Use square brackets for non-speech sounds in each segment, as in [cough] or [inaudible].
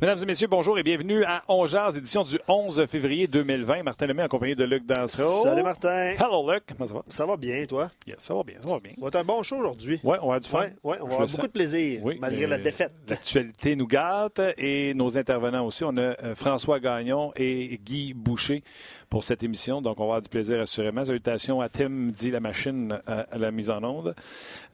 Mesdames et messieurs, bonjour et bienvenue à Ongears, édition du 11 février 2020. Martin Lemay en compagnie de Luc Dansereau. Salut Martin. Hello Luc, comment ça va? Ça va bien, toi? Yes, ça va bien, ça va bien. On va être un bon show aujourd'hui. Oui, on va avoir du fun. Ouais, ouais, on va avoir beaucoup sens. de plaisir, Oui, malgré la défaite. L'actualité nous gâte et nos intervenants aussi. On a euh, François Gagnon et Guy Boucher pour cette émission. Donc, on va avoir du plaisir assurément. Salutations à Tim, dit la machine à, à la mise en onde.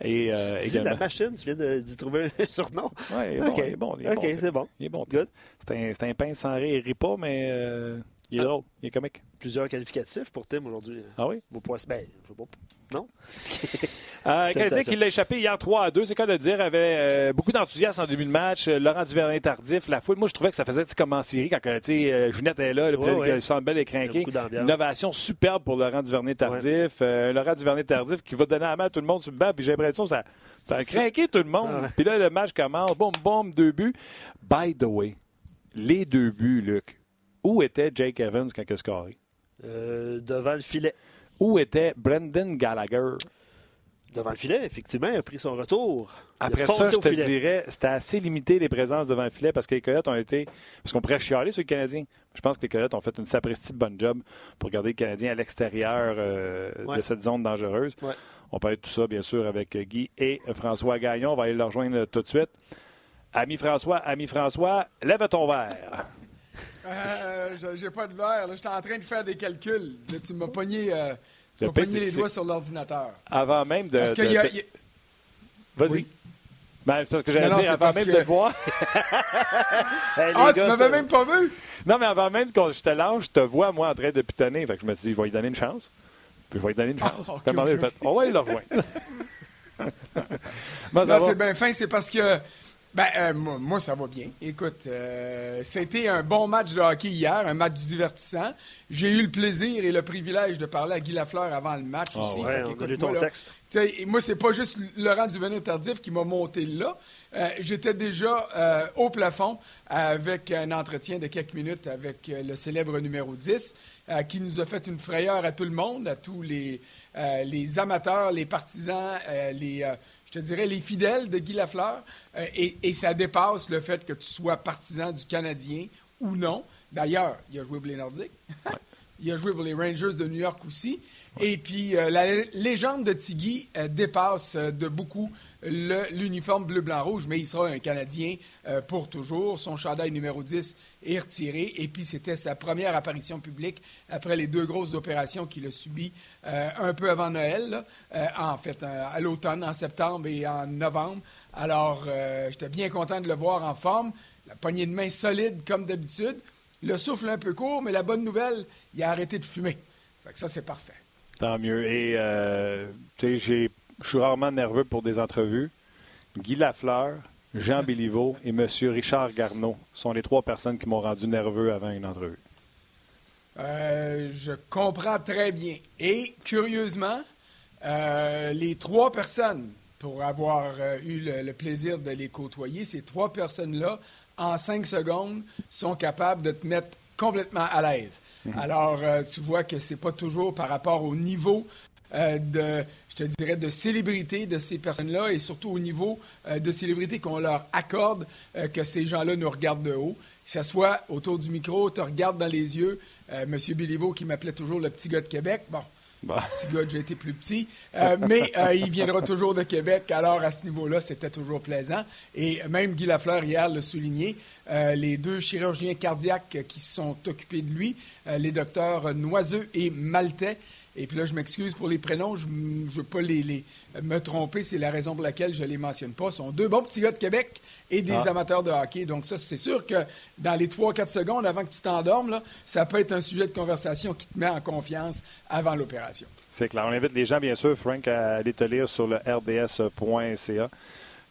Et euh, également. la machine, tu viens d'y trouver un [laughs] surnom. Est bon, OK. il est bon, il est OK, c'est bon. Il est bon. Good. C'est un, un pince sans rire. Il rit pas, mais euh, il est Ah. drôle. Il est comique. Plusieurs qualificatifs pour Tim aujourd'hui. Ah oui? Vos poissons. Ben, je sais pas. Non? [laughs] Euh, Canadien qui l'a échappé hier 3 à 2, c'est quoi de le dire, avait euh, beaucoup d'enthousiasme en début de match. Euh, Laurent Duvernay tardif, la foule. Moi, je trouvais que ça faisait comme en série quand euh, euh, Junette est là, le Ouais, ouais. Sandbell est craqué. Innovation superbe pour Laurent Duvernay tardif. Euh, Laurent Duvernay tardif qui va donner la main à tout le monde sur le banc. Puis j'ai l'impression que ça, ça a craqué tout le monde. Ah. Puis là, le match commence. Boum, boum, deux buts. By the way, les deux buts, Luc. Où était Jake Evans quand il a scoré? Euh, devant le filet. Où était Brendan Gallagher? Devant le filet, effectivement, il a pris son retour. Après ça, je te filet. dirais, c'était assez limité les présences devant le filet parce que les Coyotes ont été. Parce qu'on pourrait chialer sur les Canadiens. Je pense que les Coyotes ont fait une sapristi bonne job pour garder les Canadiens à l'extérieur euh, Ouais. de cette zone dangereuse. Ouais. On parle de tout ça, bien sûr, avec Guy et François Gagnon. On va aller le rejoindre tout de suite. Ami François, ami François, lève ton verre. Euh, j'ai- j'ai pas de verre. J'étais en train de faire des calculs. Là, tu m'as pogné, euh, tu pogné les doigts sur l'ordinateur. Avant même de. Parce de- qu'il y a. de- il y a- Vas-y. Oui. Ben, c'est parce que j'allais dire avant même que- de te voir. Hey, Ah, gars, tu m'avais même pas vu? Non, mais avant même que je te lance, je te vois, moi, en train de pitonner. Fait que je me suis dit, je vais lui donner une chance. Puis je vais lui donner une chance. Ah, ok, Puis à un moment donné, ok, j'ai fait, on va le rejoindre. Non, [laughs] t'es bien fin, c'est parce que. Ben, euh, moi, moi, ça va bien. Écoute, euh, c'était un bon match de hockey hier, un match divertissant. J'ai eu le plaisir et le privilège de parler à Guy Lafleur avant le match Ah aussi. ouais, Fait on a qu'écoute, lu ton moi, texte. moi, c'est pas juste Laurent Duvernay tardif qui m'a monté là. Euh, J'étais déjà euh, au plafond avec un entretien de quelques minutes avec euh, le célèbre numéro 10 euh, qui nous a fait une frayeur à tout le monde, à tous les, euh, les amateurs, les partisans, euh, les, euh, je dirais, les fidèles de Guy Lafleur. Euh, et, ça dépasse le fait que tu sois partisan du Canadien ou non. D'ailleurs, il a joué pour les Nordiques. Il a joué pour les Rangers de New York aussi. Et puis, euh, la légende de Tiggy euh, dépasse euh, de beaucoup l'uniforme bleu-blanc-rouge, mais il sera un Canadien pour toujours. Son chandail numéro 10 est retiré. Et puis, c'était sa première apparition publique après les deux grosses opérations qu'il a subies un peu avant Noël, en fait, à l'automne, en septembre et en novembre. Alors, j'étais bien content de le voir en forme. La poignée de main solide, comme d'habitude. Le souffle un peu court, mais la bonne nouvelle, il a arrêté de fumer. Fait que ça, c'est parfait. Tant mieux. Et, euh, tu sais, j'ai- je suis rarement nerveux pour des entrevues. Guy Lafleur, Jean Béliveau et M. Richard Garneau sont les trois personnes qui m'ont rendu nerveux avant une entrevue. Euh, je comprends très bien. Et curieusement, euh, les trois personnes, pour avoir eu le, le plaisir de les côtoyer, ces trois personnes-là, en cinq secondes, sont capables de te mettre complètement à l'aise. Alors, euh, tu vois que c'est pas toujours par rapport au niveau euh, de, je te dirais, de célébrité de ces personnes-là et surtout au niveau euh, de célébrité qu'on leur accorde que ces gens-là nous regardent de haut. Que ce soit autour du micro, te regarde dans les yeux. Monsieur Béliveau qui m'appelait toujours le petit gars de Québec. Bon, Petit gars, j'ai été plus petit. Euh, mais euh, il viendra toujours de Québec. Alors, à ce niveau-là, c'était toujours plaisant. Et même Guy Lafleur, hier, l'a souligné. euh, les deux chirurgiens cardiaques qui sont occupés de lui, les docteurs Noiseux et Maltais. Et puis là, je m'excuse pour les prénoms. Je ne veux pas les, les- me tromper. C'est la raison pour laquelle je ne les mentionne pas. Ce sont deux bons petits gars de Québec et des Ah. amateurs de hockey. Donc ça, c'est sûr que dans les 3-4 secondes avant que tu t'endormes, ça peut être un sujet de conversation qui te met en confiance avant l'opération. C'est clair. On invite les gens, bien sûr, Frank, à aller te lire sur le rds.ca.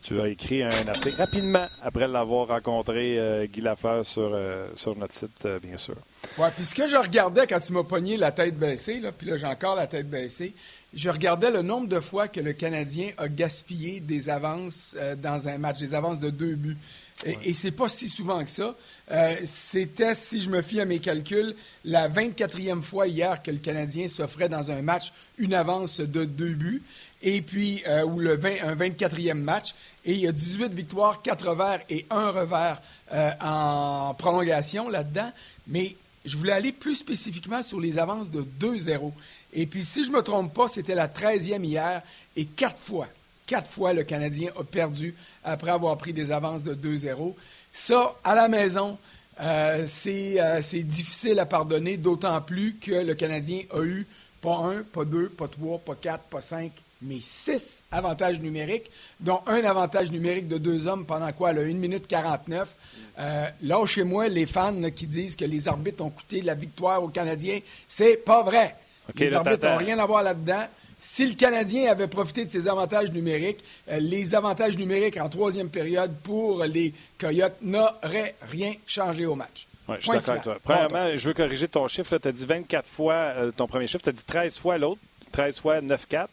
Tu as écrit un article rapidement après l'avoir rencontré, euh, Guy Lafleur, sur, euh, sur notre site, euh, bien sûr. Ouais, puis ce que je regardais quand tu m'as pogné la tête baissée, là, puis là j'ai encore la tête baissée, je regardais le nombre de fois que le Canadien a gaspillé des avances dans un match, des avances de deux buts. Et, et c'est pas si souvent que ça. Euh, c'était, si je me fie à mes calculs, la 24e fois hier que le Canadien s'offrait dans un match une avance de deux buts. Et puis, euh, ou le 20, un 24e match. Et il y a 18 victoires, 4 revers et un revers euh, en prolongation là-dedans. Mais je voulais aller plus spécifiquement sur les avances de 2-0. Et puis, si je ne me trompe pas, c'était la 13e hier et quatre fois, quatre fois, le Canadien a perdu après avoir pris des avances de 2-0. Ça, à la maison, euh, euh, c'est difficile à pardonner, d'autant plus que le Canadien a eu pas un, pas deux, pas trois, pas quatre, pas cinq, mais six avantages numériques, dont un avantage numérique de deux hommes pendant quoi? Là, 1 minute 49. Euh, là, chez moi, les fans qui disent que les arbitres ont coûté la victoire aux Canadiens, c'est pas vrai. les arbitres n'ont rien à voir là-dedans. Si le Canadien avait profité de ses avantages numériques, euh, les avantages numériques en troisième période pour les Coyotes n'auraient rien changé au match. Oui, je suis d'accord avec toi. Premièrement, je veux corriger ton chiffre. Tu as dit 24 fois euh, ton premier chiffre, tu as dit 13 fois l'autre, 13 fois 9-4.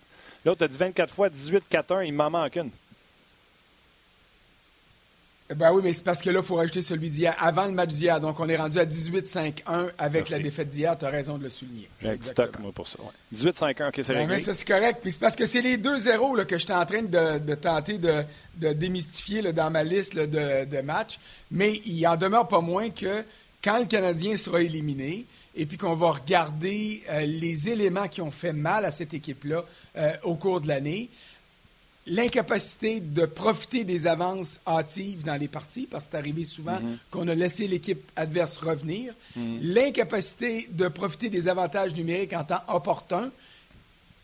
L'autre, tu as dit 24 fois 18-4-1, il m'en manque une. Ben oui, mais c'est parce que là, il faut rajouter celui d'hier, avant le match d'hier. Donc, on est rendu à 18-5-1 avec la défaite d'hier. Tu as raison de le souligner. J'ai stock, moi, pour ça. 18-5-1, OK, c'est ben, réglé. Mais ça, c'est correct. Puis c'est parce que c'est les 2-0 que j'étais en train de, tenter de, démystifier là, dans ma liste de, de matchs. Mais il en demeure pas moins que quand le Canadien sera éliminé, et puis qu'on va regarder euh, les éléments qui ont fait mal à cette équipe-là euh, au cours de l'année, l'incapacité de profiter des avances hâtives dans les parties, parce que c'est arrivé souvent mhm. qu'on a laissé l'équipe adverse revenir, mhm. l'incapacité de profiter des avantages numériques en temps opportun.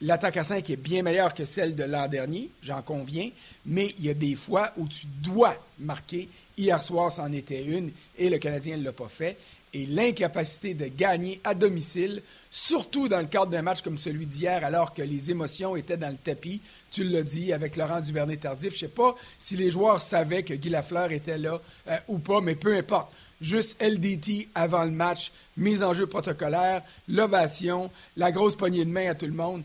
L'attaque à 5 est bien meilleure que celle de l'an dernier, j'en conviens, mais il y a des fois où tu dois marquer. Hier soir, c'en était une, et le Canadien ne l'a pas fait et l'incapacité de gagner à domicile, surtout dans le cadre d'un match comme celui d'hier, alors que les émotions étaient dans le tapis. Tu l'as dit avec Laurent Duvernay-Tardif. Je ne sais pas si les joueurs savaient que Guy Lafleur était là euh, ou pas, mais peu importe. Juste LDT avant le match, mise en jeu protocolaire, l'ovation, la grosse poignée de main à tout le monde.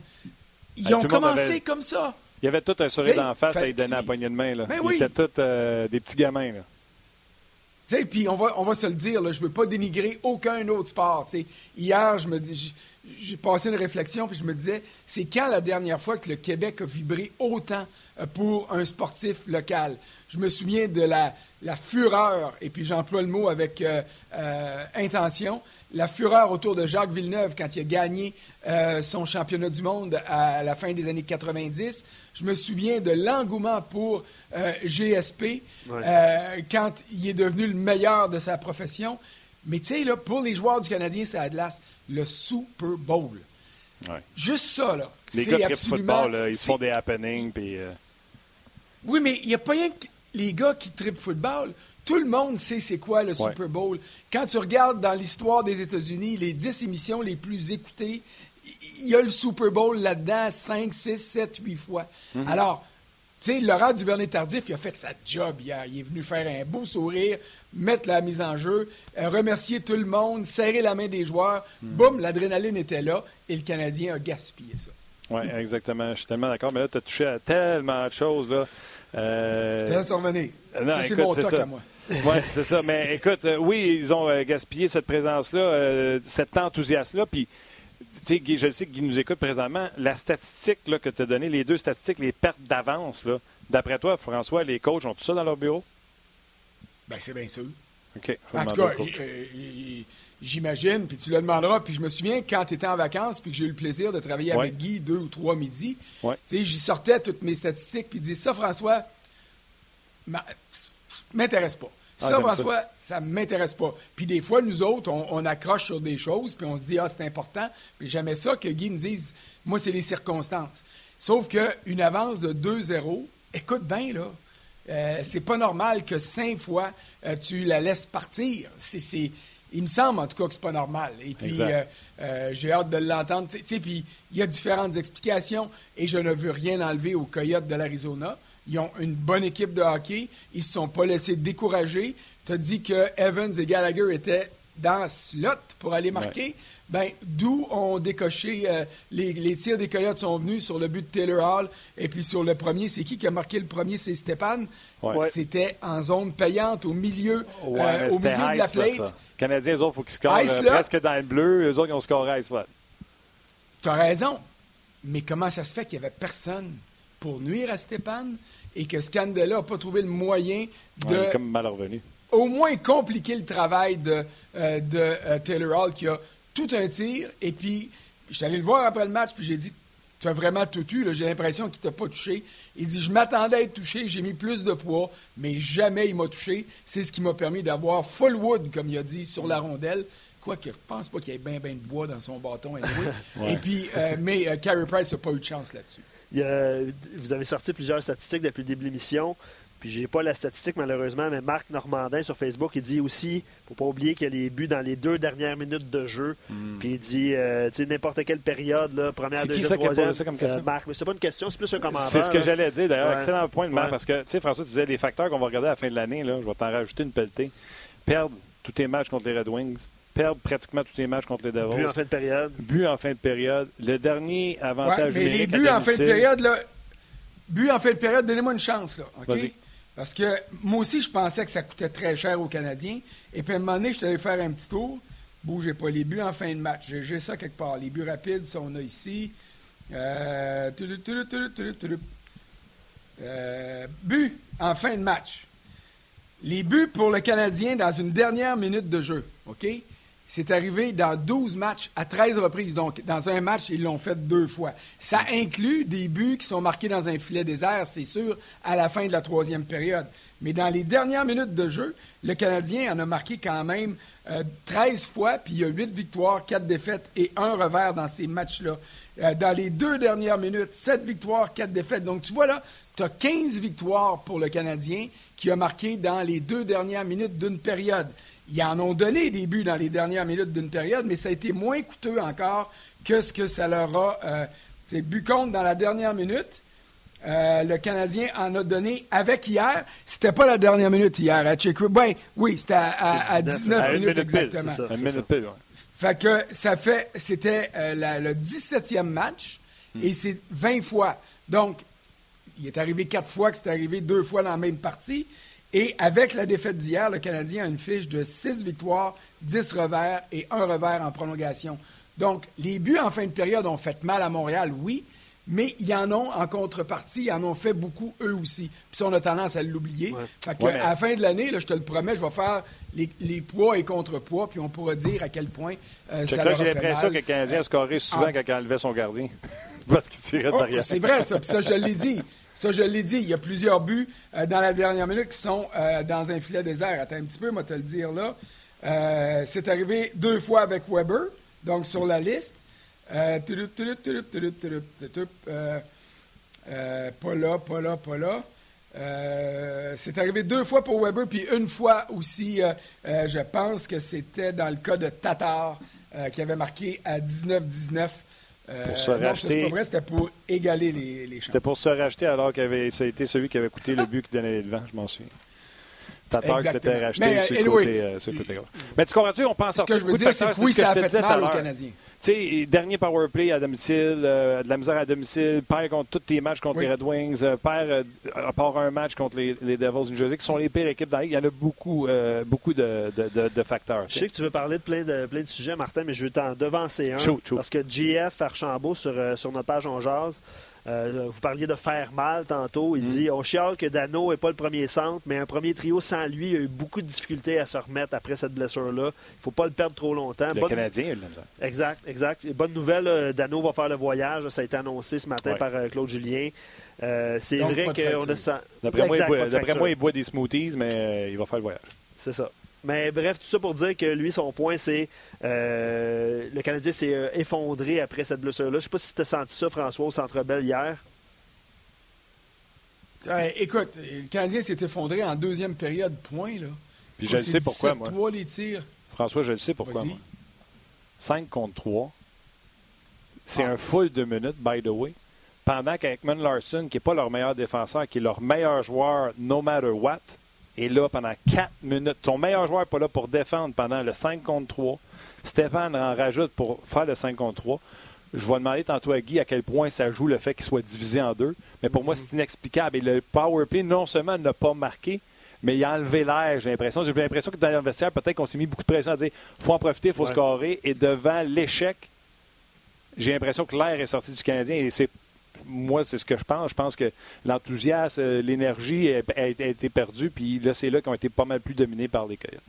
Ils ont commencé comme ça. Il y avait tout un sourire d'en face à lui donner la poignée de main. Là. Ben Ils étaient tous euh, des petits gamins. Là puis on va, on va se le dire, je ne veux pas dénigrer aucun autre sport. Hier, je me dis, j'ai passé une réflexion, puis je me disais, c'est quand la dernière fois que le Québec a vibré autant euh, pour un sportif local? Je me souviens de la, la fureur, et puis j'emploie le mot avec euh, euh, intention, la fureur autour de Jacques Villeneuve quand il a gagné son championnat du monde à la fin des années 90. Je me souviens de l'engouement pour GSP quand il est devenu le meilleur de sa profession. Mais tu sais, là, pour les joueurs du Canadien, c'est Atlas, le Super Bowl. Juste ça, là. Les gars absolument... football, ils font des happenings. Euh, Oui, mais il n'y a pas rien que les gars qui trippent football. Tout le monde sait c'est quoi le Super Bowl. Quand tu regardes dans l'histoire des États-Unis, les 10 émissions les plus écoutées, il y a le Super Bowl là-dedans 5, 6, 7, 8 fois. Mm-hmm. Alors, sais, Laurent Duvernay-Tardif, il a fait sa job hier. Il est venu faire un beau sourire, mettre la mise en jeu, euh, remercier tout le monde, serrer la main des joueurs. Hmm. Boum, l'adrénaline était là et le Canadien a gaspillé ça. Oui, exactement. Je suis tellement d'accord. Mais là, tu as touché à tellement de choses. Là. Euh... Je te laisse revenir. ça, c'est mon toc à moi. [laughs] oui, c'est ça. Mais écoute, euh, oui, ils ont euh, gaspillé cette présence-là, cet enthousiasme-là. Puis je sais que nous écoute présentement. La statistique que tu as donnée, les deux statistiques, les pertes d'avance, d'après toi, François, les coachs ont tout ça dans leur bureau? Bien, c'est bien sûr. OK. En tout cas, j'imagine, puis tu le demanderas. Puis je me souviens quand tu étais en vacances, puis que j'ai eu le plaisir de travailler avec Guy deux ou trois midis, ouais. j'y sortais toutes mes statistiques, puis il dit Ça, François, m'intéresse pas. Ah, ça, François, ça ne m'intéresse pas. Puis des fois, nous autres, on, accroche sur des choses, puis on se dit, ah, c'est important. Puis jamais ça que Guy nous dise, moi, c'est les circonstances. Sauf qu'une avance de 2-0, écoute bien, là, euh, c'est pas normal que cinq fois, euh, tu la laisses partir. C'est, il me semble, en tout cas, que c'est pas normal. Et puis, euh, j'ai hâte de l'entendre. Puis, il y a différentes explications, et je ne veux rien enlever aux Coyotes de l'Arizona. Ils ont une bonne équipe de hockey. Ils ne se sont pas laissés décourager. Tu as dit que Evans et Gallagher étaient dans slot pour aller marquer, ben, d'où ont décoché euh, les, tirs des Coyotes sont venus sur le but de Taylor Hall. Et puis sur le premier, c'est qui qui a marqué le premier? C'est Stéphane. C'était en zone payante au milieu, euh, au milieu de la plate. Les Canadiens, eux autres, il faut qu'ils scorent euh, presque dans le bleu. Eux autres, ils ont scoré ice là. Tu as raison. Mais comment ça se fait qu'il n'y avait personne pour nuire à Stéphane et que Scandella n'a pas trouvé le moyen de. comme mal revenu au moins compliquer le travail de, euh, de euh, Taylor Hall qui a tout un tir. Et puis, je suis allé le voir après le match, puis j'ai dit Tu as vraiment tout eu, j'ai l'impression qu'il t'a pas touché. Il dit Je m'attendais à être touché, j'ai mis plus de poids, mais jamais il m'a touché. C'est ce qui m'a permis d'avoir full wood, comme il a dit, sur la rondelle. Quoique, je pense pas qu'il y ait bien, bien de bois dans son bâton. [laughs] Et puis, euh, mais Carey Price n'a pas eu de chance là-dessus. Vous avez sorti plusieurs statistiques depuis le début de l'émission. Puis j'ai pas la statistique malheureusement, mais Marc Normandin sur Facebook, il dit aussi, faut pas oublier qu'il y a les buts dans les deux dernières minutes de jeu. Hmm. Puis il dit, euh, tu sais, n'importe quelle période, là, première, deuxième, troisième. Ça comme question? Euh, Marc, mais c'est pas une question, c'est plus un commentaire. C'est ce que j'allais dire d'ailleurs. Excellent point de Marc, parce que, tu sais, François, tu disais les facteurs qu'on va regarder à la fin de l'année, là, je vais t'en rajouter une pelletée. Perdre tous tes matchs contre les Red Wings, perdre pratiquement tous les matchs contre les Devils. But en fin de période. But en fin de période. Le dernier avantage ouais, mais les buts en fin de période, là, but en fin de période, donnez-moi une chance, là, OK? Parce que moi aussi, je pensais que ça coûtait très cher aux Canadiens. Et puis à un moment donné, je suis allé faire un petit tour. Bougez pas. Les buts en fin de match. J'ai ça quelque part. Les buts rapides, ça, on a ici. Euh, euh, but en fin de match. Les buts pour le Canadien dans une dernière minute de jeu. OK? C'est arrivé dans 12 matchs à 13 reprises. Donc, dans un match, ils l'ont fait deux fois. Ça inclut des buts qui sont marqués dans un filet désert, c'est sûr, à la fin de la troisième période. Mais dans les dernières minutes de jeu, le Canadien en a marqué quand même 13 euh, fois, puis il y a 8 victoires, 4 défaites et un revers dans ces matchs-là. Euh, dans les deux dernières minutes, 7 victoires, 4 défaites. Donc, tu vois là, tu as 15 victoires pour le Canadien qui a marqué dans les deux dernières minutes d'une période. Ils en ont donné des buts dans les dernières minutes d'une période, mais ça a été moins coûteux encore que ce que ça leur a euh, but contre dans la dernière minute. Euh, le Canadien en a donné avec hier. C'était pas la dernière minute hier à Czech ben, oui, c'était à, 19, minutes exactement. Fait que ça fait, c'était euh, le 17e match et hmm. c'est 20 fois. Donc, il est arrivé quatre fois que c'est arrivé deux fois dans la même partie. Et avec la défaite d'hier, le Canadien a une fiche de 6 victoires, 10 revers et un revers en prolongation. Donc, les buts en fin de période ont fait mal à Montréal, oui, mais ils en ont en contrepartie, ils en ont fait beaucoup eux aussi. Puis ça, on a tendance à l'oublier. Fait que, à la fin de l'année, je te le promets, je vais faire les, poids et contrepoids, puis on pourra dire à quel point euh, ça leur a J'ai l'impression que le Canadien a scoré souvent quand il enlevait son gardien. [laughs] Parce qu'il tirait oh, derrière. C'est vrai, ça. Puis ça, je l'ai dit. Ça, je l'ai dit. Il y a plusieurs buts euh, dans la dernière minute qui sont euh, dans un filet désert. Attends un petit peu, moi, te le dire là. Euh, c'est arrivé deux fois avec Weber, donc sur la liste. pas là, pas là, pas là. c'est arrivé deux fois pour Weber, puis une fois aussi, je pense que c'était dans le cas de Tatar, qui avait marqué à 19-19 euh, pour se racheter. Non, vrai, c'était pour égaler les, les chances. C'était pour se racheter alors que ça a été celui qui avait coûté le but qui donnait les devants, je m'en souviens. Tatar qui s'était racheté Mais, sur, anyway, côté, euh, sur le côté Mais tu comprends-tu, on pense Ce que je veux dire, c'est que oui, ça a fait mal aux Canadiens. Tu sais, dernier power play à domicile, euh, de la misère à domicile, perd contre tous tes matchs contre les Red Wings, euh, perd euh, à part un match contre les, les Devils du New Jersey, qui sont les pires équipes dans la Il y en a beaucoup, beaucoup de, de, de, facteurs. Je sais que tu veux parler de plein de, plein de sujets, Martin, mais je veux t'en devancer un. Parce que GF Archambault, sur, sur notre page On Jazz, euh, vous parliez de faire mal tantôt. Il mm. dit on chiale que Dano n'est pas le premier centre, mais un premier trio sans lui, il a eu beaucoup de difficultés à se remettre après cette blessure-là. Il ne faut pas le perdre trop longtemps. Le Canadien, il Exact, exact. bonne nouvelle, Dano va faire le voyage. Ça a été annoncé ce matin par euh, Claude Julien. Euh, c'est vrai qu'on a D'après moi, il boit des smoothies, mais il va faire le voyage. C'est ça. Mais bref, tout ça pour dire que lui, son point, c'est euh, le Canadien s'est euh, effondré après cette blessure-là. Je ne sais pas si tu as senti ça, François, au Centre Bell hier. écoute, le Canadien s'est effondré en deuxième période, point. Là. Puis je le sais pourquoi, moi. 3 les tirs. François, je le sais pourquoi, moi. 5 contre 3. C'est ah. un full de minutes, by the way. Pendant qu'Ekman Larson, qui n'est pas leur meilleur défenseur, qui est leur meilleur joueur, no matter what, est là pendant 4 minutes. Ton meilleur joueur n'est pas là pour défendre pendant le 5 contre 3. Stéphane en rajoute pour faire le 5 contre 3. Je vais demander tantôt à Guy à quel point ça joue le fait qu'il soit divisé en deux. Mais pour moi, c'est inexplicable. Et le power play, non seulement n'a pas marqué, mais il a enlevé l'air, j'ai l'impression. J'ai l'impression que dans l'investiaire, peut-être qu'on s'est mis beaucoup de pression à dire faut en profiter, il faut scorer. Et devant l'échec, j'ai l'impression que l'air est sorti du Canadien et c'est moi, c'est ce que je pense. Je pense que l'enthousiasme, euh, l'énergie a, été perdue, puis là, c'est là qu'ils ont été pas mal plus dominés par les Coyotes.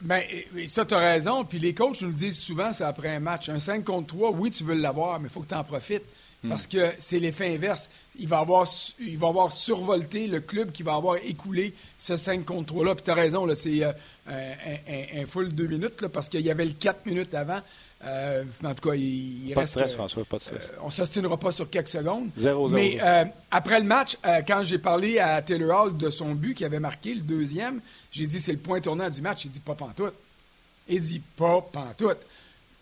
Bien, ça, tu as raison. Puis les coachs nous le disent souvent, c'est après un match. Un 5 contre 3, oui, tu veux l'avoir, mais il faut que tu en profites. Hmm. Parce que c'est l'effet inverse. Il va, avoir, il va avoir survolté le club qui va avoir écoulé ce 5 contre 3-là. Puis tu as raison, c'est euh, un, full deux minutes, parce qu'il y avait le 4 minutes avant. Euh, en tout cas, il, pas reste. De stress, François, pas de stress. Euh, on ne s'ostinera pas sur quelques secondes. 0, 0, Mais après le match, quand j'ai parlé à Taylor Hall de son but qui avait marqué, le deuxième, j'ai dit c'est le point tournant du match. Il dit pas pantoute. Il dit pas pantoute.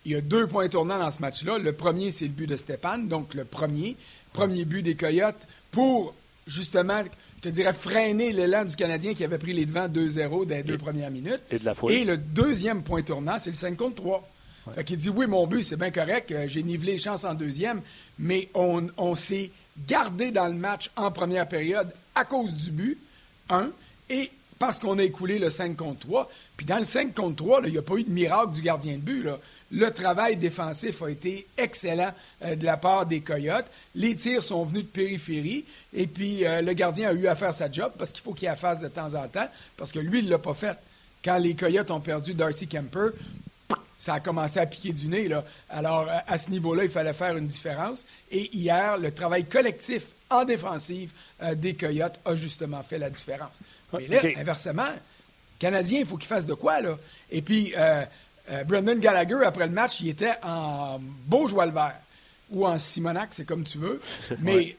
Il y a deux points tournants dans ce match-là. Le premier, c'est le but de Stéphane, donc le premier. Premier but des Coyotes pour, justement, je te dirais, freiner l'élan du Canadien qui avait pris les devants 2-0 dans les deux premières minutes. Et, de la et le deuxième point tournant, c'est le 5 contre 3. Ouais. dit oui, mon but, c'est bien correct, euh, j'ai nivelé les chances en deuxième, mais on, on s'est gardé dans le match en première période à cause du but, un, et parce qu'on a écoulé le 5 contre 3. Puis dans le 5 contre 3, il n'y a pas eu de miracle du gardien de but. Le travail défensif a été excellent euh, de la part des Coyotes. Les tirs sont venus de périphérie. Et puis euh, le gardien a eu à faire sa job parce qu'il faut qu'il la fasse de temps en temps. Parce que lui, il ne l'a pas fait. Quand les Coyotes ont perdu Darcy Kemper, ça a commencé à piquer du nez. Là. Alors, à ce niveau-là, il fallait faire une différence. Et hier, le travail collectif en défensive euh, des Coyotes a justement fait la différence. Mais là, inversement, Canadien, il faut qu'il fasse de quoi, là? Et puis, euh, euh, Brendan Gallagher, après le match, il était en beau joie le vert ou en Simonac, c'est comme tu veux. [laughs] Mais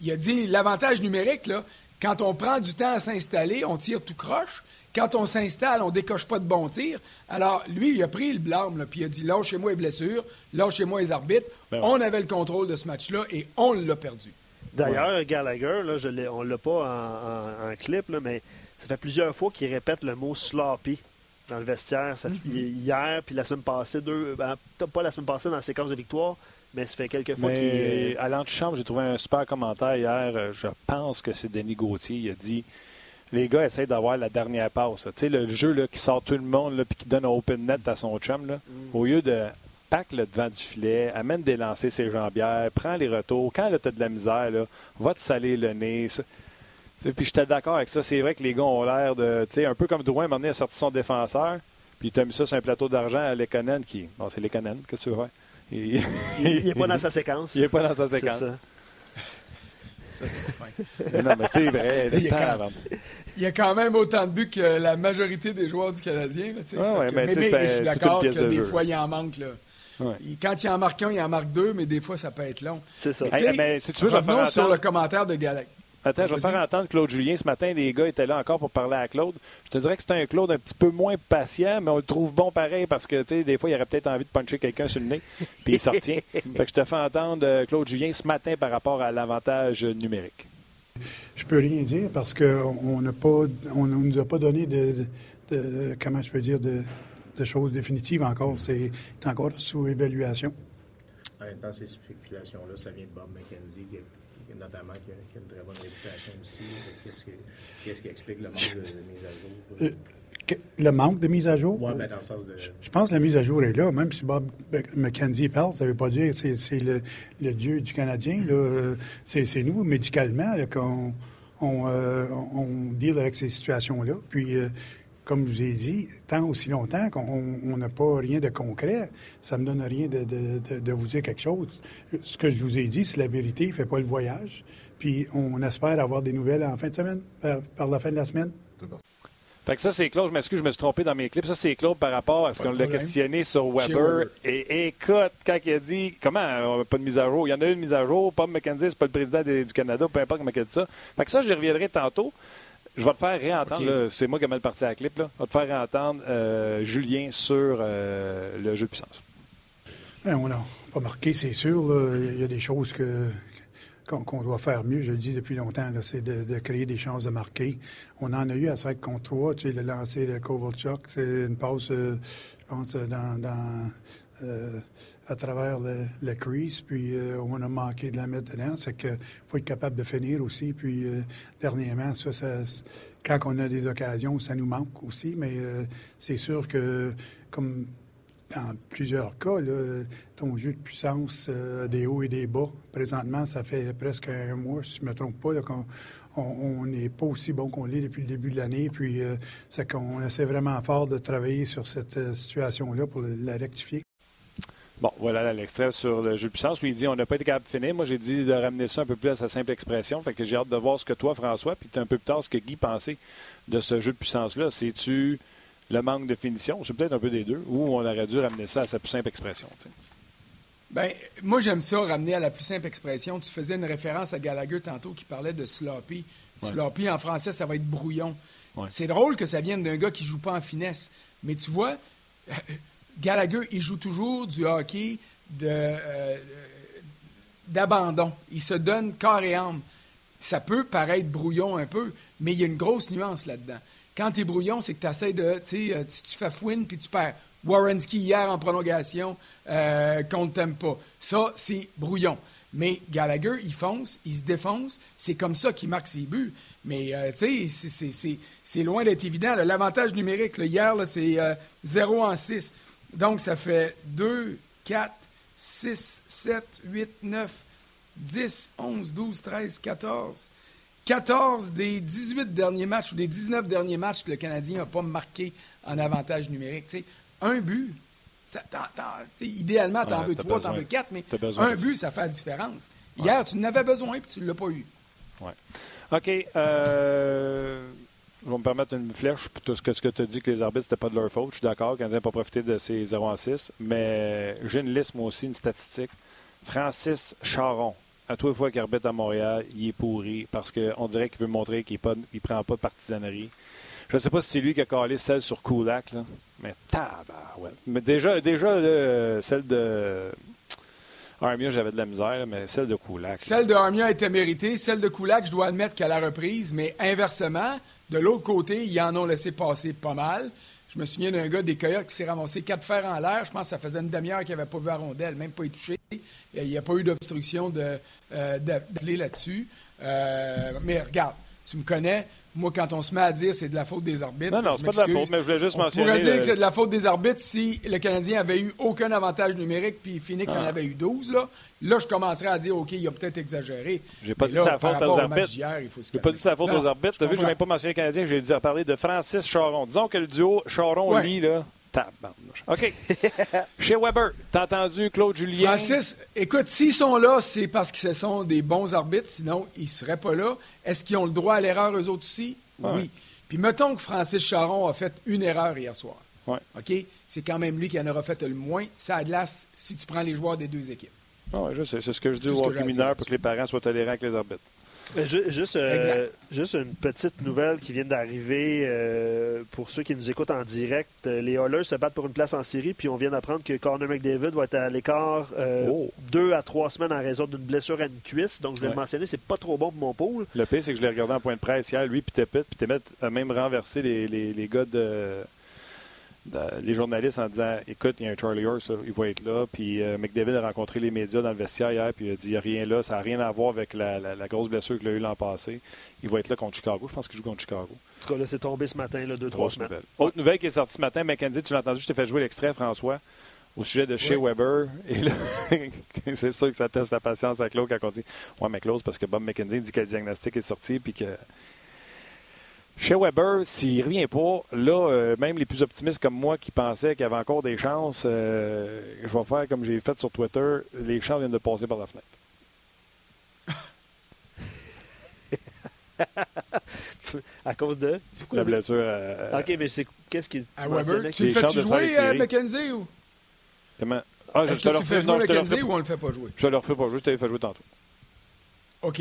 il a dit l'avantage numérique, là, quand on prend du temps à s'installer, on tire tout croche. Quand on s'installe, on décoche pas de bons tirs. Alors, lui, il a pris le blâme, puis il a dit lâchez-moi les blessures, lâchez-moi les arbitres. Ben on avait le contrôle de ce match-là et on l'a perdu. D'ailleurs, Gallagher, là, je on ne l'a pas en, clip, mais ça fait plusieurs fois qu'il répète le mot sloppy dans le vestiaire. Ça, mm-hmm. Hier, puis la semaine passée, deux, ben, pas la semaine passée dans la séquence de victoire, mais ça fait quelques fois qu'il. À l'antichambre, j'ai trouvé un super commentaire hier. Je pense que c'est Denis Gauthier. Il a dit les gars essayent d'avoir la dernière passe. Tu sais, le jeu là, qui sort tout le monde et qui donne un open net à son chum, là, mm. au lieu de pack le devant du filet, amène des lancers ses jambières, prends les retours. Quand tu as de la misère, là, va te saler le nez. Puis j'étais d'accord avec ça. C'est vrai que les gars ont l'air de. Tu sais, un peu comme Drouin, m'a a sorti son défenseur, puis tu as mis ça sur un plateau d'argent à Lekonen qui. Bon, c'est Lekonen, qu'est-ce que tu veux Il n'est pas dans sa séquence. [laughs] Il n'est pas dans sa séquence. Ça, c'est pas fin. non, mais c'est vrai. il, y quand, il y a quand même autant de buts que la majorité des joueurs du Canadien. ouais, mais, mais, je suis d'accord que des fois, il en manque. Là. Quand il en marque un, il en marque deux, mais des fois, ça peut être long. C'est ça. Mais, si tu veux, revenons sur le commentaire de Galac. Attends, je vais faire entendre Claude Julien. Ce matin, les gars étaient là encore pour parler à Claude. Je te dirais que c'est un Claude un petit peu moins patient, mais on le trouve bon pareil parce que, tu sais, des fois, il aurait peut-être envie de puncher quelqu'un sur le nez, puis il s'en [laughs] fait que je te fais entendre euh, Claude Julien ce matin par rapport à l'avantage numérique. Je peux rien dire parce qu'on n'a pas, on ne nous a pas donné de, comment je peux dire, de, choses définitives encore. C'est encore sous évaluation. Dans ces spéculations-là, ça vient de Bob McKenzie qui notamment qui a, une très bonne réputation aussi. Qu'est-ce qui, explique le manque de, mise à jour? Euh, le manque de mise à jour? Oui, ben dans le sens de... Je pense que la mise à jour est là. Même si Bob McKenzie parle, ça ne veut pas dire que c'est le, le, dieu du Canadien. C'est nous, médicalement, qu'on on, euh, on, deal avec ces situations-là. Puis, euh, comme je vous ai dit, tant aussi longtemps qu'on n'a pas rien de concret, ça ne me donne rien de, vous dire quelque chose. Ce que je vous ai dit, c'est la vérité. Il ne fait pas le voyage. Puis on espère avoir des nouvelles en fin de semaine, par, la fin de la semaine. Fait que ça, c'est Claude. Je m'excuse, je me suis trompé dans mes clips. Ça, c'est Claude par rapport à ce qu'on l'a questionné sur Weber. Et écoute, quand il a dit comment pas de mise à jour, il y en a une mise à jour. Paul McKenzie, c'est pas le président du Canada, peu importe comment il a dit ça. Fait que ça, j'y reviendrai tantôt. Je vais te faire réentendre. C'est moi qui ai mal parti à la clip. Là. Je vais te faire réentendre euh, Julien sur euh, le jeu de puissance. Bien, on n'a pas marqué, c'est sûr. Il y a des choses que, qu'on doit faire mieux, je le dis depuis longtemps, c'est de, créer des chances de marquer. On en a eu à 5 contre 3. Tu sais, le lancer de Kovalchuk, c'est une passe, euh, je pense, dans, euh, à travers le, crease, puis euh, on a manqué de la mettre dedans. C'est qu'il faut être capable de finir aussi. Puis, dernièrement, ça, ça, quand on a des occasions, ça nous manque aussi. Mais c'est sûr que, comme dans plusieurs cas, ton jeu de puissance euh, des hauts et des bas. Présentement, ça fait presque un mois, si je ne me trompe pas, qu'on n'est pas aussi bon qu'on l'est depuis le début de l'année. Puis, euh, c'est qu'on essaie vraiment fort de travailler sur cette euh, situation-là pour la rectifier. Bon, voilà l'extrait sur le jeu de puissance. Puis il dit on n'a pas été capable de finir. Moi, j'ai dit de ramener ça un peu plus à sa simple expression. Fait que j'ai hâte de voir ce que toi, François, puis un peu plus tard, ce que Guy pensait de ce jeu de puissance-là. C'est-tu le manque de finition? C'est peut-être un peu des deux, ou on aurait dû ramener ça à sa plus simple expression. Ben, moi, j'aime ça, ramener à la plus simple expression. Tu faisais une référence à Gallagher tantôt qui parlait de sloppy. Sloppy, en français, ça va être brouillon. C'est drôle que ça vienne d'un gars qui joue pas en finesse. Mais tu vois, Gallagher, il joue toujours du hockey euh, d'abandon. Il se donne corps et âme. Ça peut paraître brouillon un peu, mais il y a une grosse nuance là-dedans. Quand tu es brouillon, c'est que tu essaies de. Tu sais, euh, tu fais fouine puis tu perds. Warrenski hier en prolongation euh, qu'on ne t'aime pas. Ça, c'est brouillon. Mais Gallagher, il fonce, il se défonce. C'est comme ça qu'il marque ses buts. Mais, euh, tu sais, c'est loin d'être évident. L'avantage numérique, hier, c'est 0 en 6. Donc, ça fait 2, 4, 6, 7, 8, 9, 10, 11, 12, 13, 14. 14 des 18 derniers matchs ou des 19 derniers matchs que le Canadien n'a pas marqué en avantage numérique. un but, ça, idéalement, tu en veux trois, tu en veux quatre, mais un but, ça fait la différence. Hier, tu n'avais besoin et tu ne l'as pas eu. Ouais. OK. Euh, je vais me permettre une flèche pour tout ce que, que tu as dit que les arbitres, c'était pas de leur faute. Je suis d'accord, le Canadien n'a pas profité de ces 0 en 6. Mais j'ai une liste, moi aussi, une statistique. Francis Charon, à les fois qu'il arbitre à Montréal, il est pourri parce qu'on dirait qu'il veut montrer qu'il ne prend pas de partisanerie. Je ne sais pas si c'est lui qui a collé celle sur Kulak, là. mais. Mais déjà, déjà celle de Armia, j'avais de la misère, mais celle de Kulak. Celle de Armia était méritée. Celle de Kulak, je dois admettre qu'à la reprise, mais inversement, de l'autre côté, ils en ont laissé passer pas mal. Je me souviens d'un gars des Coyotes qui s'est ramassé quatre fers en l'air. Je pense que ça faisait une demi-heure qu'il n'avait pas vu la même pas touché. Il n'y a pas eu d'obstruction euh, d'aller là-dessus. Euh, mais regarde, tu me connais. Moi, quand on se met à dire c'est de la faute des arbitres. Non, non, c'est pas de la faute, mais je voulais juste mentionner. On pourrait dire que c'est de la faute des arbitres si le Canadien avait eu aucun avantage numérique puis Phoenix en ah. avait eu 12. Là, là je commencerais à dire OK, il a peut-être exagéré. J'ai pas dit la faute aux arbitres. J'ai pas dit la faute aux arbitres. Tu as vu, j'ai même pas mentionné le Canadien, j'ai parlé de Francis Charon. Disons que le duo Charon-Lee, là. OK. [laughs] Chez Weber, t'as entendu Claude Julien? Francis, écoute, s'ils sont là, c'est parce que ce sont des bons arbitres, sinon ils ne seraient pas là. Est-ce qu'ils ont le droit à l'erreur, eux autres aussi? Oui. Puis mettons que Francis Charon a fait une erreur hier soir. OK? C'est quand même lui qui en aura fait le moins. Ça a glace si tu prends les joueurs des deux équipes. Ah je sais. C'est ce que je dis aux mineurs pour que les parents soient tolérants avec les arbitres. Juste, euh, juste une petite nouvelle qui vient d'arriver euh, pour ceux qui nous écoutent en direct. Euh, les Oilers se battent pour une place en série, puis on vient d'apprendre que Connor McDavid va être à l'écart oh. deux à trois semaines en raison d'une blessure à une cuisse. Donc, je vais le mentionner, c'est pas trop bon pour mon pôle. Le pire, c'est que je l'ai regardé en point de presse hier, lui, puis Tepet, puis Tepet a même renversé les, les, les gars de les journalistes en disant Écoute, il y a un Charlie Horse, il va être là. Puis euh, McDavid a rencontré les médias dans le vestiaire hier, puis il a dit Il n'y a rien là, ça n'a rien à voir avec la, grosse blessure qu'il a eue l'an passé. Il va être là contre Chicago. Je pense qu'il joue contre Chicago. En tout cas, là, c'est tombé ce matin, là, deux, trois semaines. Autre nouvelle qui est sortie ce matin, McKenzie, tu l'as entendu, je t'ai fait jouer l'extrait, François, au sujet de Shea Weber. Et là, [laughs] c'est sûr que ça teste la patience à Claude quand on dit Ouais, mais Claude, parce que Bob McKenzie dit que le diagnostic est sorti, puis que chez Weber, s'il ne revient pas, là, euh, même les plus optimistes comme moi qui pensaient qu'il y avait encore des chances, euh, je vais faire comme j'ai fait sur Twitter, les chances viennent de passer par la fenêtre. [laughs] à cause de? La blessure. Euh, ok, mais c'est qu'est-ce qui à Weber Tu le fais jouer à McKenzie ou? Comment? Ah, Est-ce que tu fais jouer McKenzie ou on le fait pas jouer? Je le refais pas jouer, je t'avais fait jouer tantôt. Ok.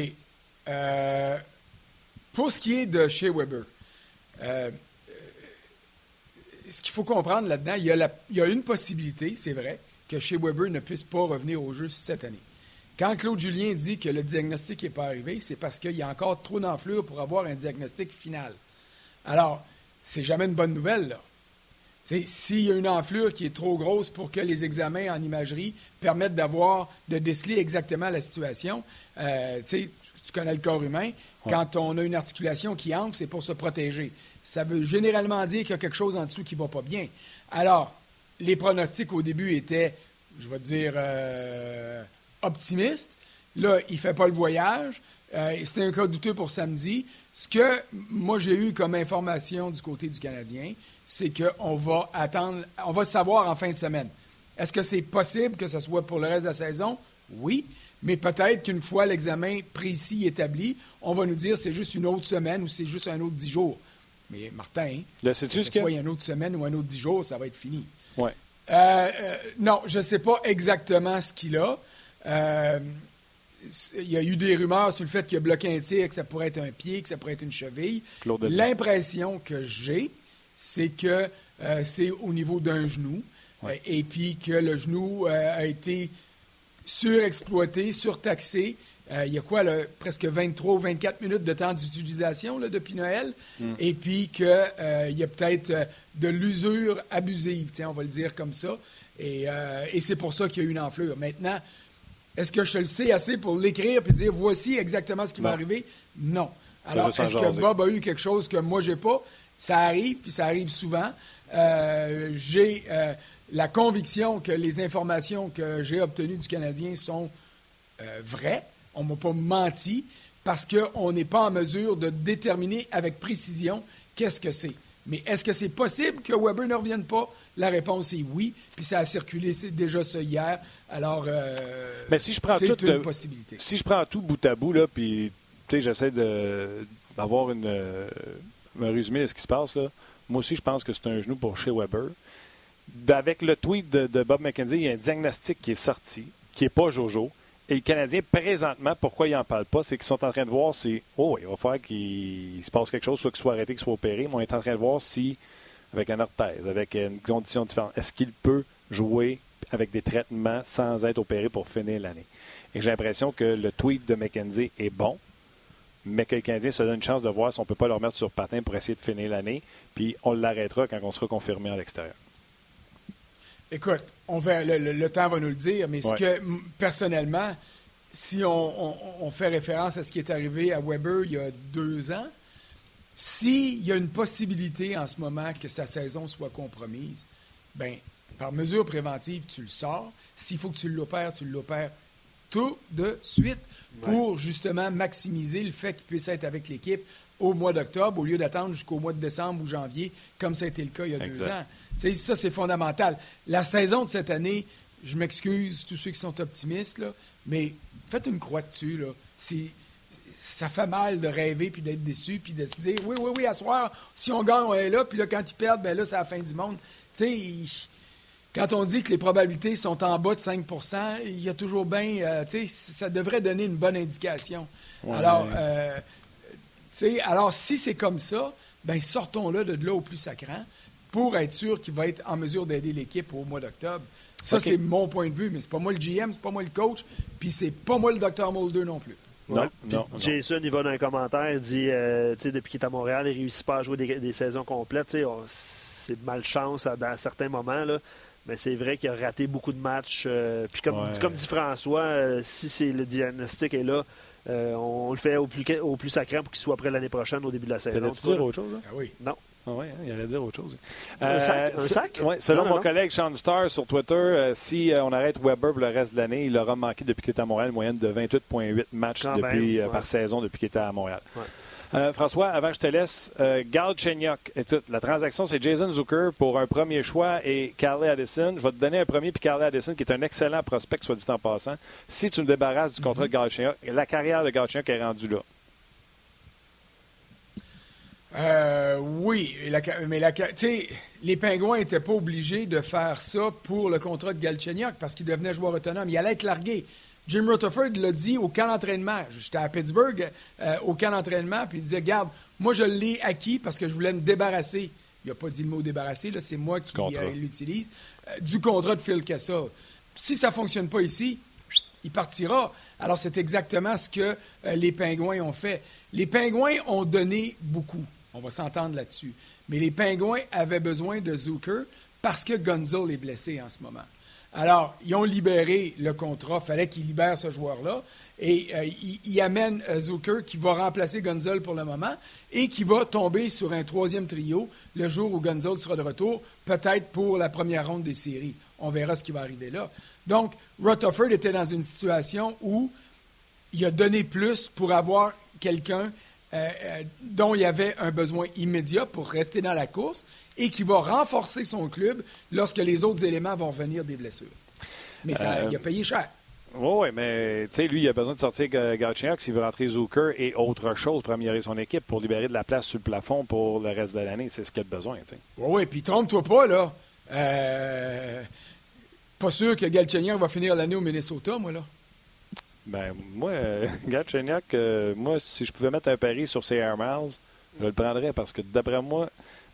Pour ce qui est de chez Weber, euh, ce qu'il faut comprendre là-dedans, il, y a une possibilité, c'est vrai, que chez Weber ne puisse pas revenir au jeu cette année. Quand Claude Julien dit que le diagnostic n'est pas arrivé, c'est parce qu'il y a encore trop d'enflure pour avoir un diagnostic final. Alors, c'est jamais une bonne nouvelle, là. S'il y a une enflure qui est trop grosse pour que les examens en imagerie permettent d'avoir, de déceler exactement la situation, euh, tu connais le corps humain, quand on a une articulation qui enfle, c'est pour se protéger. Ça veut généralement dire qu'il y a quelque chose en dessous qui ne va pas bien. Alors, les pronostics au début étaient, je vais dire, euh, optimistes. Là, il ne fait pas le voyage. Euh, C'était un cas douteux pour samedi. Ce que moi j'ai eu comme information du côté du Canadien, c'est qu'on va attendre, on va savoir en fin de semaine. Est-ce que c'est possible que ce soit pour le reste de la saison? Oui. Mais peut-être qu'une fois l'examen précis établi, on va nous dire c'est juste une autre semaine ou c'est juste un autre dix jours. Mais Martin, que ce soit une autre semaine ou un autre dix jours, ça va être fini. Ouais. Euh, euh, non, je ne sais pas exactement ce qu'il a. Euh, il y a eu des rumeurs sur le fait qu'il a bloqué un tir, que ça pourrait être un pied, que ça pourrait être une cheville. L'impression que j'ai, c'est que c'est au niveau d'un genou. Et puis que le genou a été surexploité, surtaxé. il y a quoi, presque 23 ou 24 minutes de temps d'utilisation depuis Noël. Hmm. Et puis qu'il y a peut-être de l'usure abusive, on va le dire comme ça. Et, et c'est pour ça qu'il y a eu une enflure. Maintenant, est-ce que je le sais assez pour l'écrire et dire voici exactement ce qui va arriver? Non. Alors, est-ce que Bob a eu quelque chose que moi, j'ai pas? Ça arrive, puis ça arrive souvent. Euh, j'ai euh, la conviction que les informations que j'ai obtenues du Canadien sont euh, vraies. On ne m'a pas menti parce qu'on n'est pas en mesure de déterminer avec précision qu'est-ce que c'est. Mais est-ce que c'est possible que Weber ne revienne pas? La réponse est oui. Puis ça a circulé déjà ça hier. Alors, euh, si je prends c'est une possibilité. Si je prends tout bout à bout, là, puis j'essaie d'avoir une, euh, un résumé de ce qui se passe, là. moi aussi, je pense que c'est un genou pour chez Weber. Avec le tweet de, Bob McKenzie, il y a un diagnostic qui est sorti, qui n'est pas Jojo. Et le Canadien, présentement, pourquoi ils n'en parlent pas, c'est qu'ils sont en train de voir si, oh, il va falloir qu'il se passe quelque chose, soit qu'il soit arrêté, qu'il soit opéré, mais on est en train de voir si, avec un orthèse, avec une condition différente, est-ce qu'il peut jouer avec des traitements sans être opéré pour finir l'année? Et j'ai l'impression que le tweet de McKenzie est bon, mais que le Canadien se donne une chance de voir si on ne peut pas le remettre sur patin pour essayer de finir l'année, puis on l'arrêtera quand on sera confirmé à l'extérieur. Écoute, on va, le, temps va nous le dire, mais ce que, personnellement, si on, fait référence à ce qui est arrivé à Weber il y a deux ans, s'il y a une possibilité en ce moment que sa saison soit compromise, ben par mesure préventive, tu le sors. S'il faut que tu l'opères, tu l'opères tout de suite pour justement maximiser le fait qu'il puisse être avec l'équipe au mois d'octobre au lieu d'attendre jusqu'au mois de décembre ou janvier, comme ça a été le cas il y a deux ans. ça, c'est fondamental. La saison de cette année, je m'excuse, tous ceux qui sont optimistes, là, mais faites une croix dessus. Là. ça fait mal de rêver puis d'être déçu puis de se dire oui, oui, oui, à soir, si on gagne, on est là, puis là, quand ils perdent, ben là, c'est la fin du monde. Tu sais, quand on dit que les probabilités sont en bas de 5% il y a toujours bien. Euh, tu sais, ça devrait donner une bonne indication. Alors, euh, alors, si c'est comme ça, ben sortons-le de là au plus sacrant pour être sûr qu'il va être en mesure d'aider l'équipe au mois d'octobre. Ça, c'est mon point de vue, mais c'est pas moi le GM, c'est pas moi le coach, puis c'est pas moi le Dr. Mulder non plus. Non, non, Jason, il va dans un commentaire, il dit euh, depuis qu'il est à Montréal, il ne réussit pas à jouer des, saisons complètes. c'est malchance dans certains moments. Là. Mais c'est vrai qu'il a raté beaucoup de matchs. Euh, puis comme, comme dit François, euh, si c'est le diagnostic est là, euh, on le fait au plus, au plus sacré pour qu'il soit prêt l'année prochaine au début de la saison. Tu dire autre chose? Ah oui. Non. Ah oui, hein, il allait dire autre chose. un sac? Un sac? Ouais, selon mon collègue Sean Starr sur Twitter, si on arrête Weber pour le reste de l'année, il aura manqué depuis qu'il était à Montréal une moyenne de 28,8 matchs depuis, par saison depuis qu'il était à Montréal. Euh, François, avant que je te laisse, euh, Gal Chenyok, la transaction, c'est Jason Zucker pour un premier choix et Carly Addison. Je vais te donner un premier, puis Carly Addison, qui est un excellent prospect, soit dit en passant. Si tu me débarrasses du contrat de Gal Chenyok, la carrière de Gal Chenyok est rendue là. Euh, oui, mais la, les Pingouins n'étaient pas obligés de faire ça pour le contrat de Galchenyuk parce qu'il devenait joueur autonome. Il allait être largué. Jim Rutherford l'a dit au camp d'entraînement. J'étais à Pittsburgh euh, au camp d'entraînement, puis il disait Garde, moi je l'ai acquis parce que je voulais me débarrasser. Il n'a pas dit le mot débarrasser, là, c'est moi qui euh, l'utilise. Euh, du contrat de Phil Kessel. Si ça ne fonctionne pas ici, Il partira. Alors, c'est exactement ce que les Pingouins ont fait. Les Pingouins ont donné beaucoup. On va s'entendre là-dessus. Mais les Pingouins avaient besoin de Zucker parce que Gonzalo est blessé en ce moment. Alors, ils ont libéré le contrat. Il fallait qu'ils libèrent ce joueur-là. Et euh, ils, amènent euh, Zucker qui va remplacer Gonzalo pour le moment et qui va tomber sur un troisième trio le jour où Gonzalo sera de retour, peut-être pour la première ronde des séries. On verra ce qui va arriver là. Donc, Rutherford était dans une situation où il a donné plus pour avoir quelqu'un euh, euh, dont il y avait un besoin immédiat pour rester dans la course et qui va renforcer son club lorsque les autres éléments vont venir des blessures. Mais ça, euh, il a payé cher. Oui, mais tu sais, lui, il a besoin de sortir Galchenyuk s'il veut rentrer Zucker et autre chose pour améliorer son équipe, pour libérer de la place sur le plafond pour le reste de l'année. C'est ce qu'il a besoin. Oui, oui, puis trompe-toi pas, là. pas sûr que Galchenyuk va finir l'année au Minnesota, moi, là. Ben, moi, euh, [laughs] euh, moi, si je pouvais mettre un pari sur ses Air Miles, je le prendrais parce que d'après moi,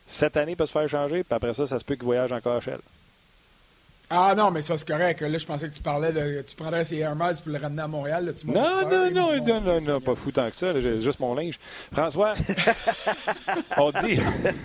cette année, peut se faire changer, puis après ça, ça se peut qu'il voyage encore à Shell. Ah non, mais ça, c'est correct. Là, je pensais que tu parlais de. Tu prendrais ses Air Miles pour le ramener à Montréal. Là, tu non, non, non, non, non, non, pas fou tant que ça. J'ai juste mon linge. François, [laughs] on dit,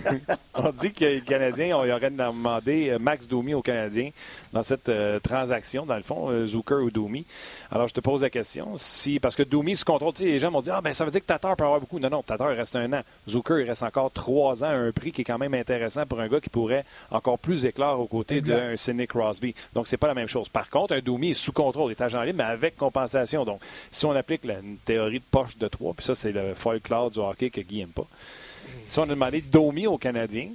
[laughs] on dit que les Canadiens, on aurait demandé euh, Max Domi aux Canadiens dans cette euh, transaction, dans le fond, euh, Zucker ou Domi. Alors, je te pose la question. si Parce que Domi se contrôle, les gens m'ont dit Ah, ben ça veut dire que Tatar peut avoir beaucoup. Non, non, Tatar, il reste un an. Zucker, il reste encore trois ans à un prix qui est quand même intéressant pour un gars qui pourrait encore plus éclore aux côtés d'un Sidney Cross. Donc, c'est pas la même chose. Par contre, un Domi est sous contrôle, est agent libre, mais avec compensation. Donc, si on applique la théorie de poche de 3, puis ça, c'est le folklore du hockey que Guy n'aime pas. Si on a demandé Domi aux Canadiens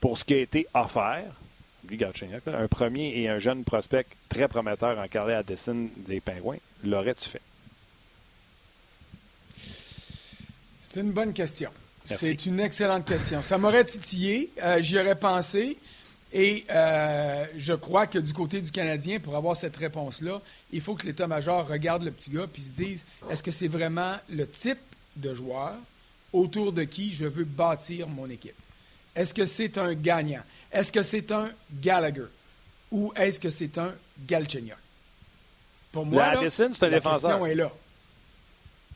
pour ce qui a été offert, lui, un premier et un jeune prospect très prometteur en carrière à dessin des Pingouins, l'aurais-tu fait? C'est une bonne question. C'est une excellente question. Ça m'aurait titillé, euh, j'y aurais pensé. Et euh, je crois que du côté du Canadien, pour avoir cette réponse-là, il faut que l'état-major regarde le petit gars et se dise est-ce que c'est vraiment le type de joueur autour de qui je veux bâtir mon équipe? Est-ce que c'est un gagnant? Est-ce que c'est un Gallagher? Ou est-ce que c'est un Galchenyuk? Pour moi, la, question est là.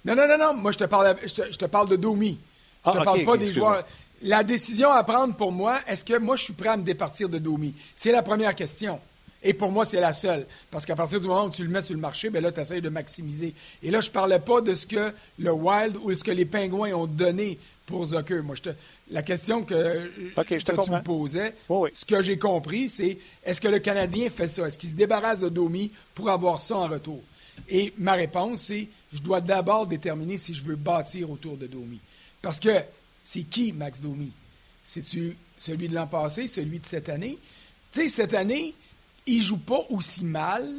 Non, non, non, non. Moi, je te parle, je te, parle de Domi. Je ne te ah, parle pas des joueurs la décision à prendre pour moi, est-ce que moi je suis prêt à me départir de Domi? C'est la première question. Et pour moi, c'est la seule. Parce qu'à partir du moment où tu le mets sur le marché, ben là, tu essaies de maximiser. Et là, je ne parlais pas de ce que le Wild ou ce que les Pingouins ont donné pour Zucker. Moi, je la question que, tu me posais, ce que j'ai compris, c'est est-ce que le Canadien fait ça? Est-ce qu'il se débarrasse de Domi pour avoir ça en retour? Et ma réponse, c'est je dois d'abord déterminer si je veux bâtir autour de Domi. Parce que c'est qui Max Domi? C'est-tu celui de l'an passé, celui de cette année? Tu sais, cette année, il joue pas aussi mal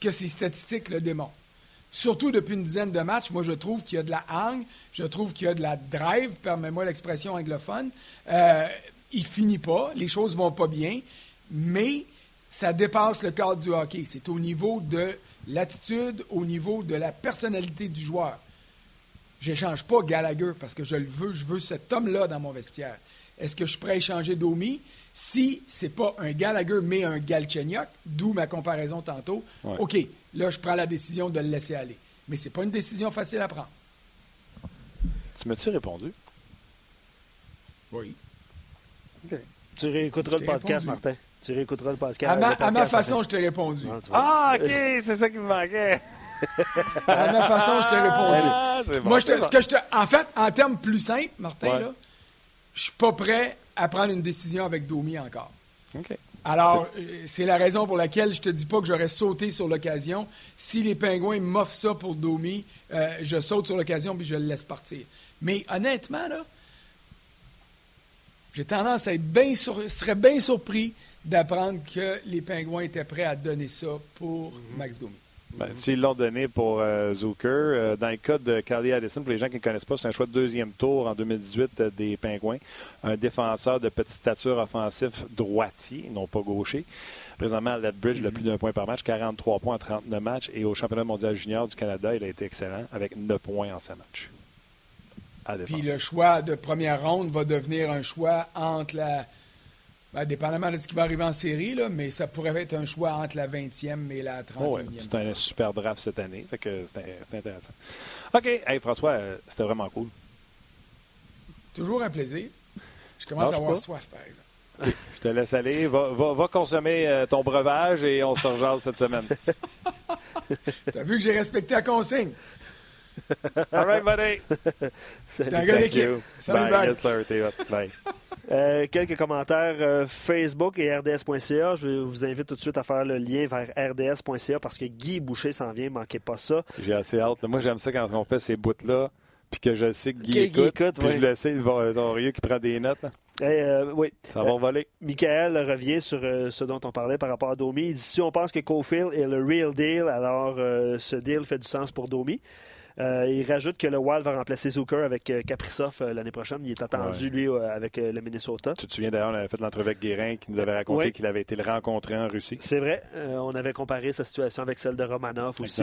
que ses statistiques le démontrent. Surtout depuis une dizaine de matchs, moi je trouve qu'il y a de la hang, je trouve qu'il y a de la drive, permets-moi l'expression anglophone. Euh, il finit pas, les choses vont pas bien, mais ça dépasse le cadre du hockey. C'est au niveau de l'attitude, au niveau de la personnalité du joueur. J'échange pas Gallagher parce que je le veux, je veux cet homme-là dans mon vestiaire. Est-ce que je suis prêt à échanger Domi? Si c'est pas un Gallagher, mais un Galchenyuk, d'où ma comparaison tantôt, OK, là, je prends la décision de le laisser aller. Mais c'est pas une décision facile à prendre. Tu m'as-tu répondu? Oui. Tu réécouteras le podcast, Martin. Tu réécouteras le podcast. À ma, façon, je t'ai répondu. Ah, OK, c'est ça qui me manquait. À ma façon, je t'ai répondu. Ah, Moi, ce que je te, en fait, en termes plus simples, Martin, là, je suis pas prêt à prendre une décision avec Domi encore. Alors, euh, c'est la raison pour laquelle je te dis pas que j'aurais sauté sur l'occasion. Si les Pingouins m'offrent ça pour Domi, euh, je saute sur l'occasion puis je le laisse partir. Mais honnêtement, là, j'ai tendance à être bien serais bien surpris d'apprendre que les Pingouins étaient prêts à donner ça pour mhm. Max Domi. Ben, S'ils l'ont donné pour euh, Zucker, euh, dans le cas de Carly Addison, pour les gens qui ne connaissent pas, c'est un choix de deuxième tour en 2018 euh, des Pingouins. Un défenseur de petite stature offensif droitier, non pas gaucher. Présentement, à Lethbridge, le plus d'un point par match, 43 points en 39 matchs. Et au championnat mondial junior du Canada, il a été excellent avec 9 points en 5 matchs. Puis le choix de première ronde va devenir un choix entre la Ben, dépendamment de ce qui va arriver en série, là, mais ça pourrait être un choix entre la 20e et la 31e. c'est un super draft cette année. c'est intéressant. OK. Hey, François, euh, c'était vraiment cool. Toujours un plaisir. Je commence à avoir soif, par exemple. Je te laisse aller. Va, consommer euh, ton breuvage et on se rejase cette semaine. [laughs] T'as vu que j'ai respecté la consigne? [laughs] All right, buddy. [laughs] Salut, Salut, bye. Yes, sir. Bye. [laughs] Euh, quelques commentaires euh, Facebook et RDS.ca. Je vous invite tout de suite à faire le lien vers RDS.ca parce que Guy Boucher s'en vient. Manquez pas ça. J'ai assez hâte. Moi, j'aime ça quand on fait ces bouts-là. Puis que je sais que Guy, écoute, puis je le sais, Dorieux qui prend des notes. Eh, euh, oui. Ça va voler. Michael revient sur ce dont on parlait par rapport à Domi. Il dit si on pense que Cofield est le real deal, alors ce deal fait du sens pour Domi. Euh, il rajoute que le Wild va remplacer Zucker avec euh, Kaprizov euh, l'année prochaine. Il est attendu, lui, avec le Minnesota. Tu te souviens d'ailleurs, on avait fait l'entrevue avec Guérin qui nous avait raconté qu'il avait été le rencontré en Russie. C'est vrai. on avait comparé sa situation avec celle de Romanov aussi.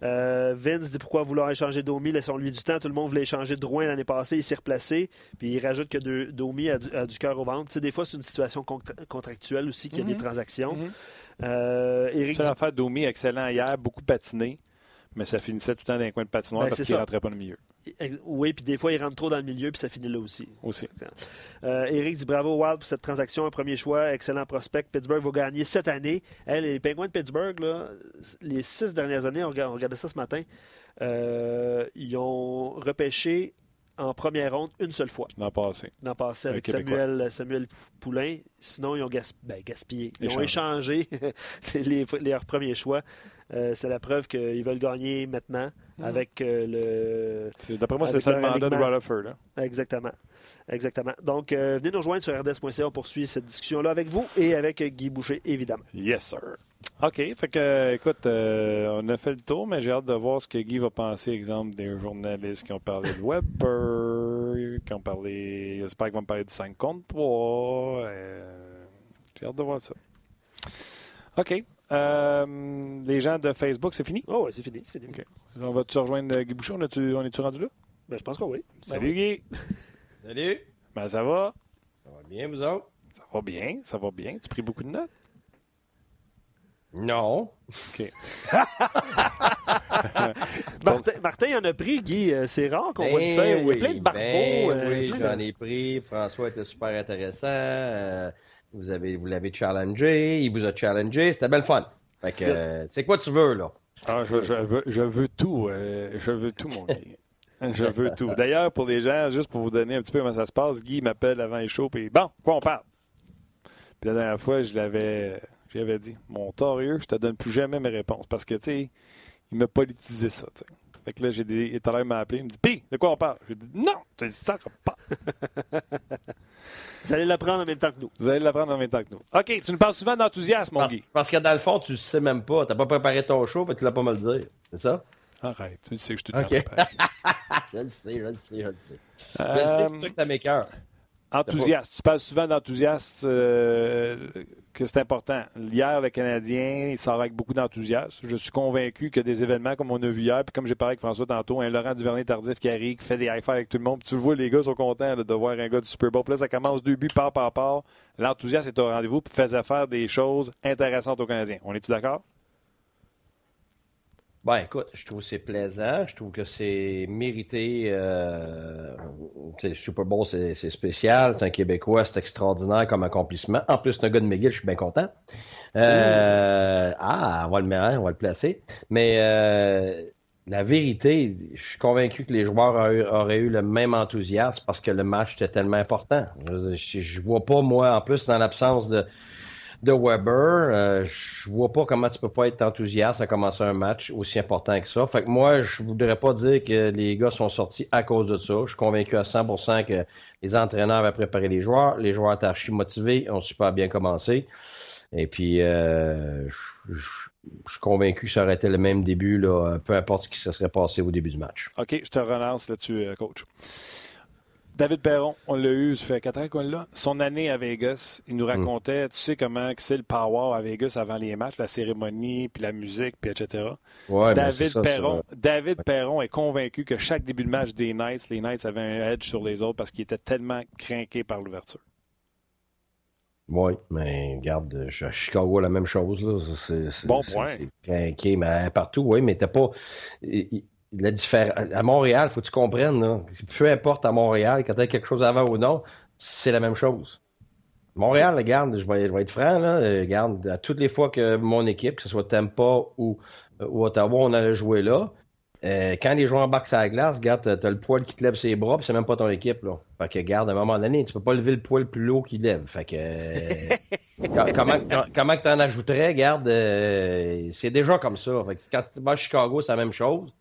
Vince dit pourquoi vouloir échanger Domi? Laissons-lui du temps. Tout le monde voulait échanger Drouin l'année passée. Il s'est replacé. Puis il rajoute que Domi a du, cœur au ventre. des fois, c'est une situation contractuelle aussi qu'il y a des mm-hmm. transactions. Mm-hmm. Eric C'est l'affaire Domi, excellent hier, beaucoup patiné mais ça finissait tout le temps dans un coin de patinoire ben, parce qu'il ne rentrait pas dans le milieu. Oui, puis des fois, il rentre trop dans le milieu, puis ça finit là aussi. Aussi. Euh, Eric dit bravo Wild pour cette transaction, un premier choix, excellent prospect. Pittsburgh va gagner cette année. les Penguins de Pittsburgh, là, les six dernières années, on regardait ça ce matin, euh, ils ont repêché en première ronde une seule fois. L'an passé. L'an passé avec Samuel, Samuel Poulain. Sinon, ils ont ben, gaspillé. Ils ont échangé [laughs] les, leurs premiers choix. Euh, c'est la preuve qu'ils veulent gagner maintenant hmm. avec euh, le. D'après moi, c'est ça le mandat de Rutherford. Hein. Exactement. Exactement. Donc, euh, venez nous rejoindre sur rds.ca. On poursuit cette discussion-là avec vous et avec Guy Boucher, évidemment. Yes, sir. OK. Fait que, écoute, on a fait le tour, mais j'ai hâte de voir ce que Guy va penser, exemple, des journalistes qui ont parlé de Weber, qui ont parlé. J'espère qu'ils vont parler du 5 contre 3. j'ai hâte de voir ça. OK. Euh, les gens de Facebook, c'est fini? Oh, oui, c'est fini. C'est fini. On va-tu rejoindre Guy Boucher? On, est-tu rendu là? Ben, je pense que oui. Salut, Guy. [laughs] Salut. Ben, ça va? Ça va bien, vous autres? Ça va bien, ça va bien. Tu pris beaucoup de notes? Non. OK. [laughs] [laughs] Martin, Martin, il en a pris, Guy. Euh, c'est rare qu'on voit une feuille. Oui, il y a plein de barbeaux. Ben euh, oui, j'en ai pris. François était super intéressant. Vous avez, vous l'avez challengé, il vous a challengé, c'était belle fun. Fait que, c'est quoi tu veux, là? Ah, je, veux, je veux tout. Euh, je veux tout, mon Guy. [laughs] Je veux tout. D'ailleurs, pour les gens, juste pour vous donner un petit peu comment ça se passe, Guy m'appelle avant les shows, puis bon, quoi on parle? Puis la dernière fois, je l'avais, j'avais dit, mon torieux, je te donne plus jamais mes réponses parce que, tu sais, il m'a politisé ça, tu sais. Fait que là, j'ai dit, tout à l'heure, il m'a appelé, il me dit, pis, de quoi on parle? J'ai dit, non, tu ne sais pas. Vous allez l'apprendre en même temps que nous. Vous allez l'apprendre en même temps que nous. OK, tu nous parles souvent d'enthousiasme, mon Guy. Parce que dans le fond, tu ne sais même pas. Tu n'as pas préparé ton show, mais tu ne l'as pas mal dire. C'est ça? Arrête, tu sais que je te okay. [laughs] je le sais, je le sais, je le sais. Je le sais, c'est toi que ça m'écœure. Enthousiaste. Tu parles souvent d'enthousiaste, euh, que c'est important. Hier, le Canadien, il sort avec beaucoup d'enthousiasme. Je suis convaincu que des événements comme on a vu hier, puis comme j'ai parlé avec François tantôt, un Laurent Duvernay-Tardif qui arrive, qui fait des high avec tout le monde, puis tu le vois, les gars sont contents de voir un gars du Super Bowl. Puis là, ça commence deux buts par par par. L'enthousiasme est au rendez-vous, puis faisait faire des choses intéressantes aux Canadiens. On est-tu d'accord? Ben écoute, je trouve que c'est plaisant, je trouve que c'est mérité. Euh, le Super Bowl, c'est spécial, c'est un Québécois, c'est extraordinaire comme accomplissement. En plus, c'est un gars de McGill, je suis bien content. Euh, ah, on va le on va le placer. Mais euh, la vérité, je suis convaincu que les joueurs auraient, eu le même enthousiasme parce que le match était tellement important. Je, je vois pas, moi, en plus, dans l'absence de de Weber. Euh, je vois pas comment tu peux pas être enthousiaste à commencer un match aussi important que ça. Fait que moi, je voudrais pas dire que les gars sont sortis à cause de ça. Je suis convaincu à 100% que les entraîneurs avaient préparé les joueurs. Les joueurs étaient archi motivés, ont super bien commencé. Et puis, euh, je, suis convaincu que ça aurait été le même début, là, peu importe ce qui se serait passé au début du match. OK, je te relance là-dessus, euh, coach. David Perron, on l'a eu, ça fait quatre ans qu'on l'a. Son année à Vegas, il nous hmm. racontait, tu sais comment c'est le power à Vegas avant les matchs, la cérémonie, puis la musique, puis etc. Ouais, David, Perron, David Perron est convaincu que chaque début de match des Knights, les Knights avaient un edge sur les autres parce qu'ils étaient tellement craqués par l'ouverture. Oui, mais regarde, à Chicago, la même chose. Là. bon point. C'est mais partout, oui, mais t'as pas. La. À Montréal, faut que tu comprennes, là, peu importe à Montréal, quand tu as quelque chose avant ou non, c'est la même chose. Montréal, regarde, je vais, être franc, là, regarde, à toutes les fois que mon équipe, que ce soit Tampa ou, ou Ottawa, on allait jouer là, euh, quand les joueurs embarquent sur la glace, regarde, t'as le poil qui te lève ses bras, puis c'est même pas ton équipe, là. Fait que, garde, à un moment donné, tu peux pas lever le poil plus haut qu'il lève. Fait que, euh, [laughs] comment, comment que t'en ajouterais, garde, euh, c'est déjà comme ça. Fait que quand tu vas à Chicago, c'est la même chose.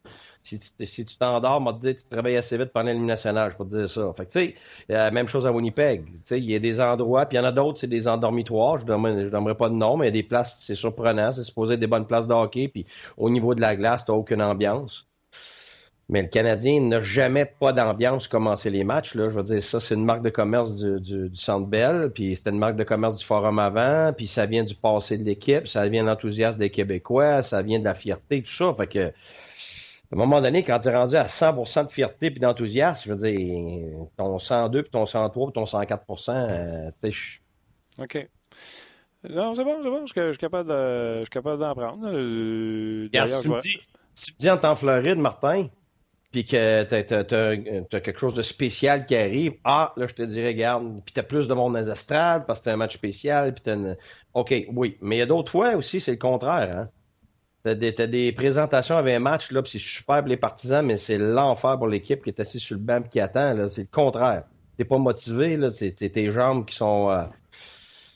Si tu si t'endors, te dire, tu te réveilles assez vite pendant nationale, je peux te dire ça. Fait que, tu sais, la même chose à Winnipeg. Tu sais, il y a des endroits, puis il y en a d'autres, c'est des endormitoires. Je ne donnerai pas de nom, mais il y a des places, c'est surprenant. C'est supposé être des bonnes places de hockey, puis au niveau de la glace, t'as aucune ambiance. Mais le Canadien n'a jamais pas d'ambiance commencer les matchs. Là. Je veux dire, ça, c'est une marque de commerce du Centre Bell, puis c'était une marque de commerce du Forum avant, puis ça vient du passé de l'équipe, ça vient de l'enthousiasme des Québécois, ça vient de la fierté, tout ça. Fait que, à un moment donné, quand tu es rendu à 100% de fierté puis d'enthousiasme, je veux dire, ton 102, puis ton 103, puis ton 104% euh, OK. Non, c'est bon, c'est bon. Je, suis capable d'en prendre. Euh, si, tu me dis, si tu dis en temps Floride, Martin, puis que t'as as, quelque chose de spécial qui arrive, ah, là, je te dirais, regarde, puis t'as plus de monde dans les parce que c'est un match spécial, puis t'as une... OK, oui, mais il y a d'autres fois aussi, c'est le contraire, hein. T'as des, as des présentations avec un match, là, c'est super pour les partisans, mais c'est l'enfer pour l'équipe qui est assise sur le banc et qui attend, là. C'est le contraire. T'es pas motivé, là, c'est tes jambes qui sont... Euh,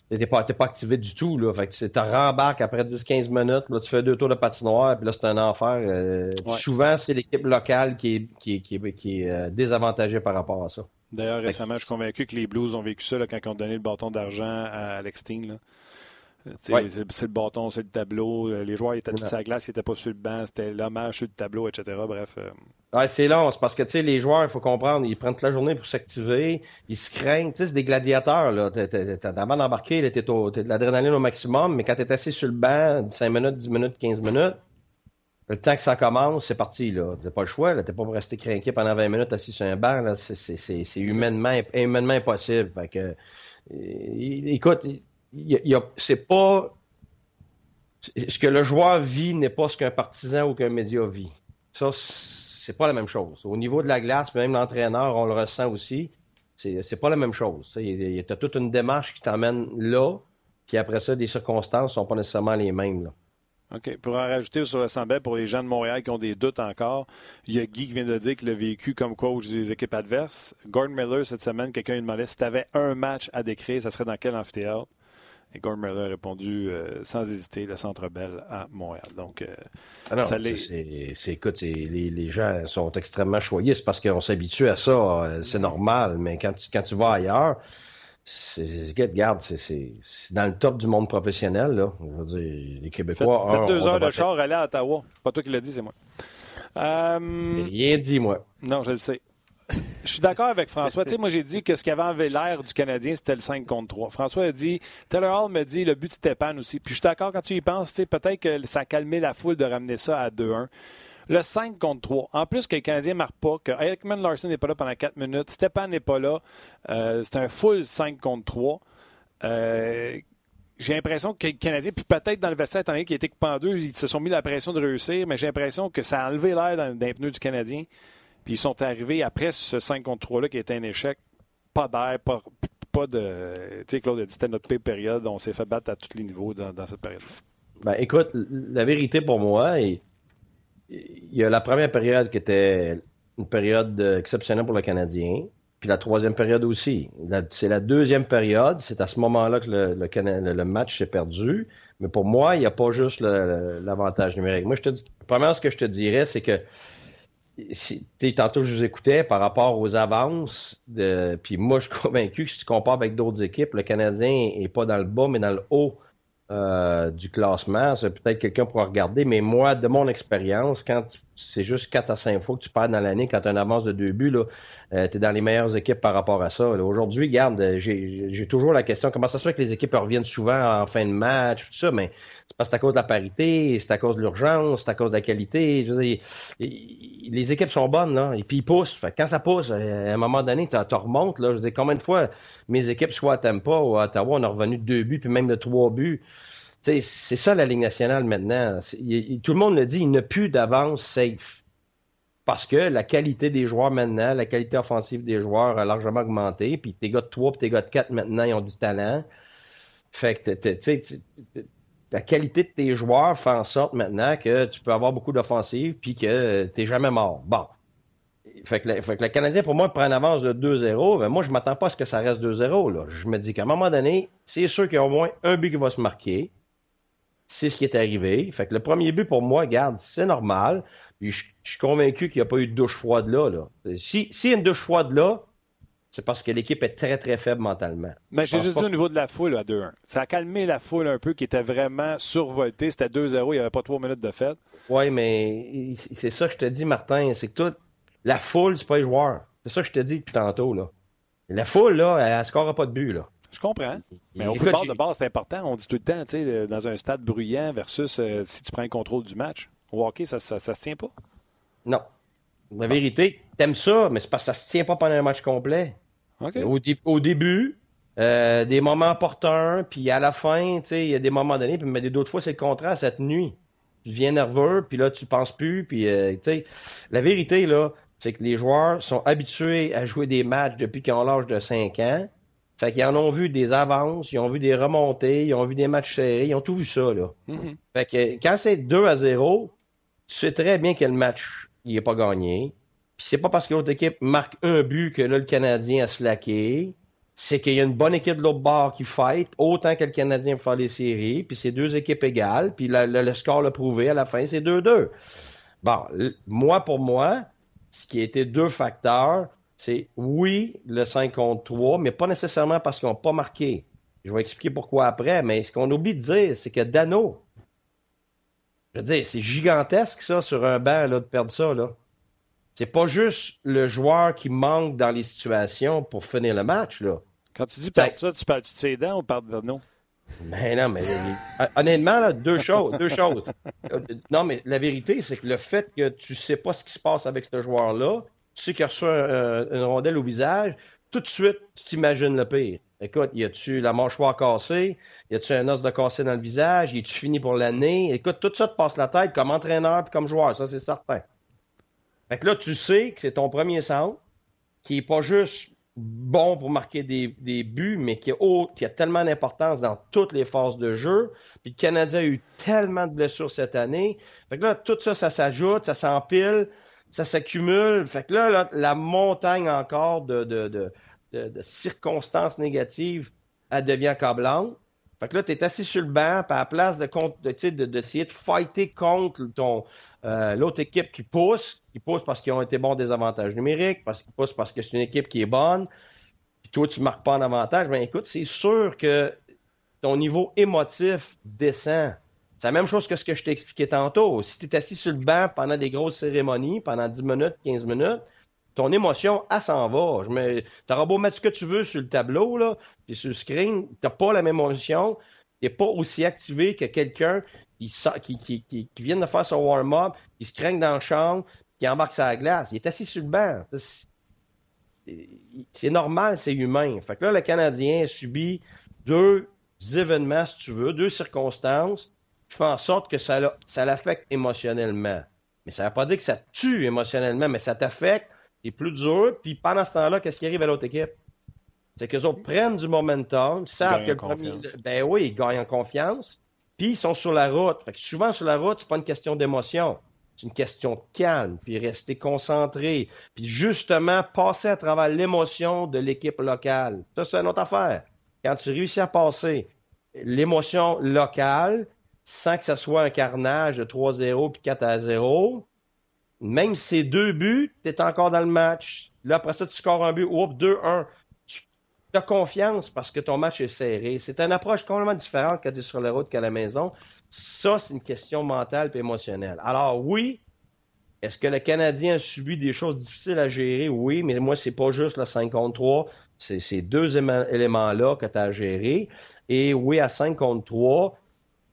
t'es pas, pas activé du tout. Là. Fait que tu rembarques après 10-15 minutes, là, tu fais deux tours de patinoire, puis là, c'est un enfer. Euh, souvent, c'est l'équipe locale qui est, qui, qui, qui est euh, désavantagée par rapport à ça. D'ailleurs, récemment, je suis convaincu que les Blues ont vécu ça là, quand ils ont donné le bâton d'argent à Alex C'est le bâton, c'est le tableau. Euh, les joueurs étaient tous à la glace, ils n'étaient pas sur le banc. C'était l'hommage sur le tableau, etc. Bref. Euh. Ouais, c'est long. C'est parce que les joueurs, il faut comprendre, ils prennent toute la journée pour s'activer. Ils se craignent. C'est des gladiateurs. Là. Avant d'embarquer, tu de l'adrénaline au maximum, mais quand tu es assis sur le banc, 5 minutes, 10 minutes, 15 minutes, le temps que ça commence, c'est parti. Tu n'as pas le choix. Tu n'es pas pour rester craqué pendant 20 minutes assis sur un banc. C'est humainement, humainement impossible. Fait que, c'est pas. Ce que le joueur vit n'est pas ce qu'un partisan ou qu'un média vit. Ça, c'est pas la même chose. Au niveau de la glace, même l'entraîneur, on le ressent aussi. C'est pas la même chose. Il y a toute une démarche qui t'emmène là, puis après ça, des circonstances sont pas nécessairement les mêmes. Là. OK. Pour en rajouter sur le pour les gens de Montréal qui ont des doutes encore, il y a Guy qui vient de dire qu'il a vécu comme coach des équipes adverses. Gordon Miller, cette semaine, quelqu'un lui demandait si tu avais un match à décrire, ça serait dans quel amphithéâtre? Et Gordon Miller a répondu euh, sans hésiter le Centre Bell à Montréal. Donc, euh, ah c'est, écoute, les, gens sont extrêmement choyés. C'est parce qu'on s'habitue à ça. Euh, c'est normal. Mais quand tu, quand tu vas ailleurs, c'est, garde, c'est, dans le top du monde professionnel. Là. Je veux dire, les Québécois. Faites, deux heures de char, aller à Ottawa. Pas toi qui l'as dit, c'est moi. Rien dit, moi. Non, je le sais. Je suis d'accord avec François. moi, j'ai dit que ce qui avait l'air du Canadien, c'était le 5 contre 3. François a dit, Taylor Hall me dit, le but, c'était Pan aussi. Puis je suis d'accord quand tu y penses, peut-être que ça a calmé la foule de ramener ça à 2-1. Le 5 contre 3. En plus que le Canadien ne marque pas, que Ekman Larson n'est pas là pendant 4 minutes, Stépan n'est pas là. Euh, c'est un full 5 contre 3. Euh, j'ai l'impression que le Canadien, puis peut-être dans le vestiaire, étant donné qu'il était deux, ils se sont mis la pression de réussir, mais j'ai l'impression que ça a enlevé l'air d'un pneu du Canadien. Puis ils sont arrivés après ce 5 contre 3-là qui était un échec. Pas d'air, pas, de. Tu sais, Claude a dit c'était notre pire période. On s'est fait battre à tous les niveaux dans, cette période-là. Ben, écoute, la vérité pour moi, il y a la première période qui était une période exceptionnelle pour le Canadien. Puis la troisième période aussi. C'est la deuxième période. C'est à ce moment-là que le, le, match s'est perdu. Mais pour moi, il n'y a pas juste l'avantage numérique. Moi, je te dis, premièrement, ce que je te dirais, c'est que tantôt je vous écoutais par rapport aux avances, de, puis moi je suis [laughs] convaincu que si tu compares avec d'autres équipes, le Canadien est pas dans le bas, mais dans le haut euh, du classement. C'est peut-être quelqu'un pourra regarder, mais moi, de mon expérience, quand c'est juste 4 à 5 fois que tu perds dans l'année, quand tu as avance de deux buts, euh, tu dans les meilleures équipes par rapport à ça. Aujourd'hui, garde, euh, j'ai toujours la question comment ça se fait que les équipes reviennent souvent en fin de match, tout ça, mais c'est parce que à cause de la parité, c'est à cause de l'urgence, c'est à cause de la qualité. les équipes sont bonnes, là, et puis ils poussent. quand ça pousse, à un moment donné, tu remontes. Là, je dis, combien de fois mes équipes, soit à Tampa ou à Ottawa, on a revenu de deux buts, puis même de trois buts c'est ça la Ligue nationale maintenant. tout le monde le dit, il n'y a plus d'avance safe. Parce que la qualité des joueurs maintenant, la qualité offensive des joueurs a largement augmenté. Puis tes gars de 3 et tes gars de 4 maintenant, ils ont du talent. Fait que, la qualité de tes joueurs fait en sorte maintenant que tu peux avoir beaucoup d'offensives puis que tu n'es jamais mort. Bon. Fait que, le, Canadien, pour moi, prend une avance de 2-0. Ben moi, je m'attends pas à ce que ça reste 2-0. Je me dis qu'à un moment donné, c'est sûr qu'il y a au moins un but qui va se marquer c'est ce qui est arrivé. Fait que le premier but, pour moi, garde, c'est normal. Puis je, suis convaincu qu'il n'y a pas eu de douche froide là. là. Si, si y a une douche froide là, c'est parce que l'équipe est très, très faible mentalement. Mais j'ai juste dit au niveau de la foule à 2-1. Ça a calmé la foule un peu qui était vraiment survoltée. C'était 2-0, il n'y avait pas trois minutes de fête. Oui, mais c'est ça que je te dis, Martin. C'est que tout, la foule, c'est pas les joueurs. C'est ça que je te dis depuis tantôt. Là. La foule, là, elle ne scorera pas de but. Là. Je comprends. Mais au football de base, c'est important. On dit tout le temps, tu sais, dans un stade bruyant versus euh, si tu prends le contrôle du match. Au hockey, ça, ça, se tient pas. Non. La vérité, t'aimes ça, mais c'est parce que ça se tient pas pendant un match complet. Au, début, euh, des moments opportuns, puis à la fin, tu sais, il y a des moments donnés, puis mais d'autres fois, c'est le contraire, cette nuit. Tu deviens nerveux, puis là, tu penses plus, puis euh, tu sais, la vérité, là, c'est que les joueurs sont habitués à jouer des matchs depuis qu'ils ont l'âge de 5 ans. Fait qu'ils en ont vu des avances, ils ont vu des remontées, ils ont vu des matchs serrés, ils ont tout vu ça, là. Mm-hmm. Fait que quand c'est 2 à 0, tu sais très bien que le match, il n'est pas gagné. Puis c'est pas parce que l'autre équipe marque un but que là, le Canadien a slacké. C'est qu'il y a une bonne équipe de l'autre bord qui fight, autant que le Canadien pour faire les séries, puis c'est deux équipes égales, puis le score l'a prouvé, à la fin, c'est 2-2. Bon, moi, pour moi, ce qui a été deux facteurs, c'est oui, le 5 contre 3, mais pas nécessairement parce qu'ils n'ont pas marqué. Je vais expliquer pourquoi après, mais ce qu'on oublie de dire, c'est que Dano, je veux dire, c'est gigantesque ça sur un banc là, de perdre ça. Là. C'est pas juste le joueur qui manque dans les situations pour finir le match. Là. Quand tu dis perdre ça, tu parles-tu de ses dents ou parles de Dano? Mais non, mais honnêtement, là, deux choses. Deux choses. Euh, non, mais la vérité, c'est que le fait que tu sais pas ce qui se passe avec ce joueur-là, tu sais qu'il a reçu une rondelle au visage, tout de suite, tu t'imagines le pire. Écoute, y a-tu la mâchoire cassée? Y a-tu un os de cassé dans le visage? Y a-tu fini pour l'année? Écoute, tout ça te passe la tête comme entraîneur puis comme joueur, ça c'est certain. Fait que là, tu sais que c'est ton premier centre, qui est pas juste bon pour marquer des, buts, mais qui, qui a tellement d'importance dans toutes les phases de jeu. Puis le Canadien a eu tellement de blessures cette année. Fait que là, tout ça, ça s'ajoute, ça s'empile ça s'accumule. Fait que là, la montagne encore de, de, de, de, circonstances négatives, elle devient accablante. Fait que là, tu es assis sur le banc, à la place de d'essayer de, fighter contre ton euh, l'autre équipe qui pousse, qui pousse parce qu'ils ont été bons des avantages numériques, parce qu'ils poussent parce que c'est une équipe qui est bonne, puis toi, tu marques pas en avantage, ben écoute, c'est sûr que ton niveau émotif descend. C'est la même chose que ce que je t'ai expliqué tantôt. Si tu es assis sur le banc pendant des grosses cérémonies, pendant 10 minutes, 15 minutes, ton émotion, elle s'en va. Je T'auras beau mettre ce que tu veux sur le tableau, là, puis sur le screen, t'as pas la même émotion. T'es pas aussi activé que quelqu'un qui, vient de faire son warm-up, qui se craigne dans la chambre, qui embarque sur la glace. Il est assis sur le banc. C'est normal, c'est humain. Fait que là, le Canadien a subi deux événements, si tu veux, deux circonstances fait en sorte que ça, ça l'affecte émotionnellement. Mais ça ne veut pas dire que ça tue émotionnellement, mais ça t'affecte, c'est plus dur. Puis pendant ce temps-là, qu'est-ce qui arrive à l'autre équipe? C'est qu'ils autres prennent du momentum, savent que le premier. Ben oui, ils gagnent en confiance. Puis ils sont sur la route. Fait que souvent sur la route, c'est pas une question d'émotion. C'est une question de calme, puis rester concentré, puis justement passer à travers l'émotion de l'équipe locale. Ça, c'est une autre affaire. Quand tu réussis à passer l'émotion locale, sans que ce soit un carnage de 3-0 puis 4-0. Même si c'est deux buts, tu es encore dans le match. Là, après ça, tu scores un but, oups, 2-1. Tu tu as confiance parce que ton match est serré. C'est une approche complètement différente quand tu es sur la route qu'à la maison. Ça, c'est une question mentale et émotionnelle. Alors oui, est-ce que le Canadien a subi des choses difficiles à gérer? Oui, mais moi, c'est pas juste le 5 contre 3. C'est ces deux éléments-là que tu as à gérer. Et oui, à 5 contre 3,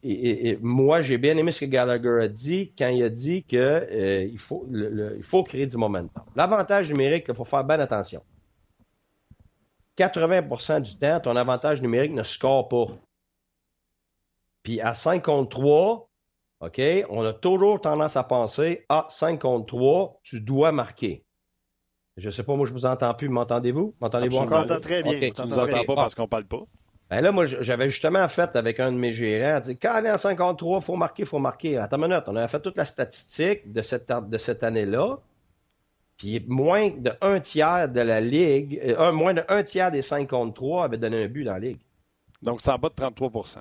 et, moi, j'ai bien aimé ce que Gallagher a dit quand il a dit qu'il euh, faut, il faut créer du momentum. L'avantage numérique, il faut faire bien attention. 80% du temps, ton avantage numérique ne score pas. Puis à 5 contre 3, OK, on a toujours tendance à penser, ah, 5 contre 3, tu dois marquer. Je ne sais pas, moi, je vous entends plus. M'entendez-vous? M'entendez-vous encore? On t'entend très bien. On ne entend pas parce qu'on ne parle pas. Ben là, moi, j'avais justement fait avec un de mes gérants, dit quand on est en 53, il faut marquer, il faut marquer. Attends une minute, on avait fait toute la statistique de cette, de cette année-là. Puis moins de un tiers de la Ligue, euh, moins de un tiers des 53 avaient donné un but dans la Ligue. Donc, c'est en bas de 33%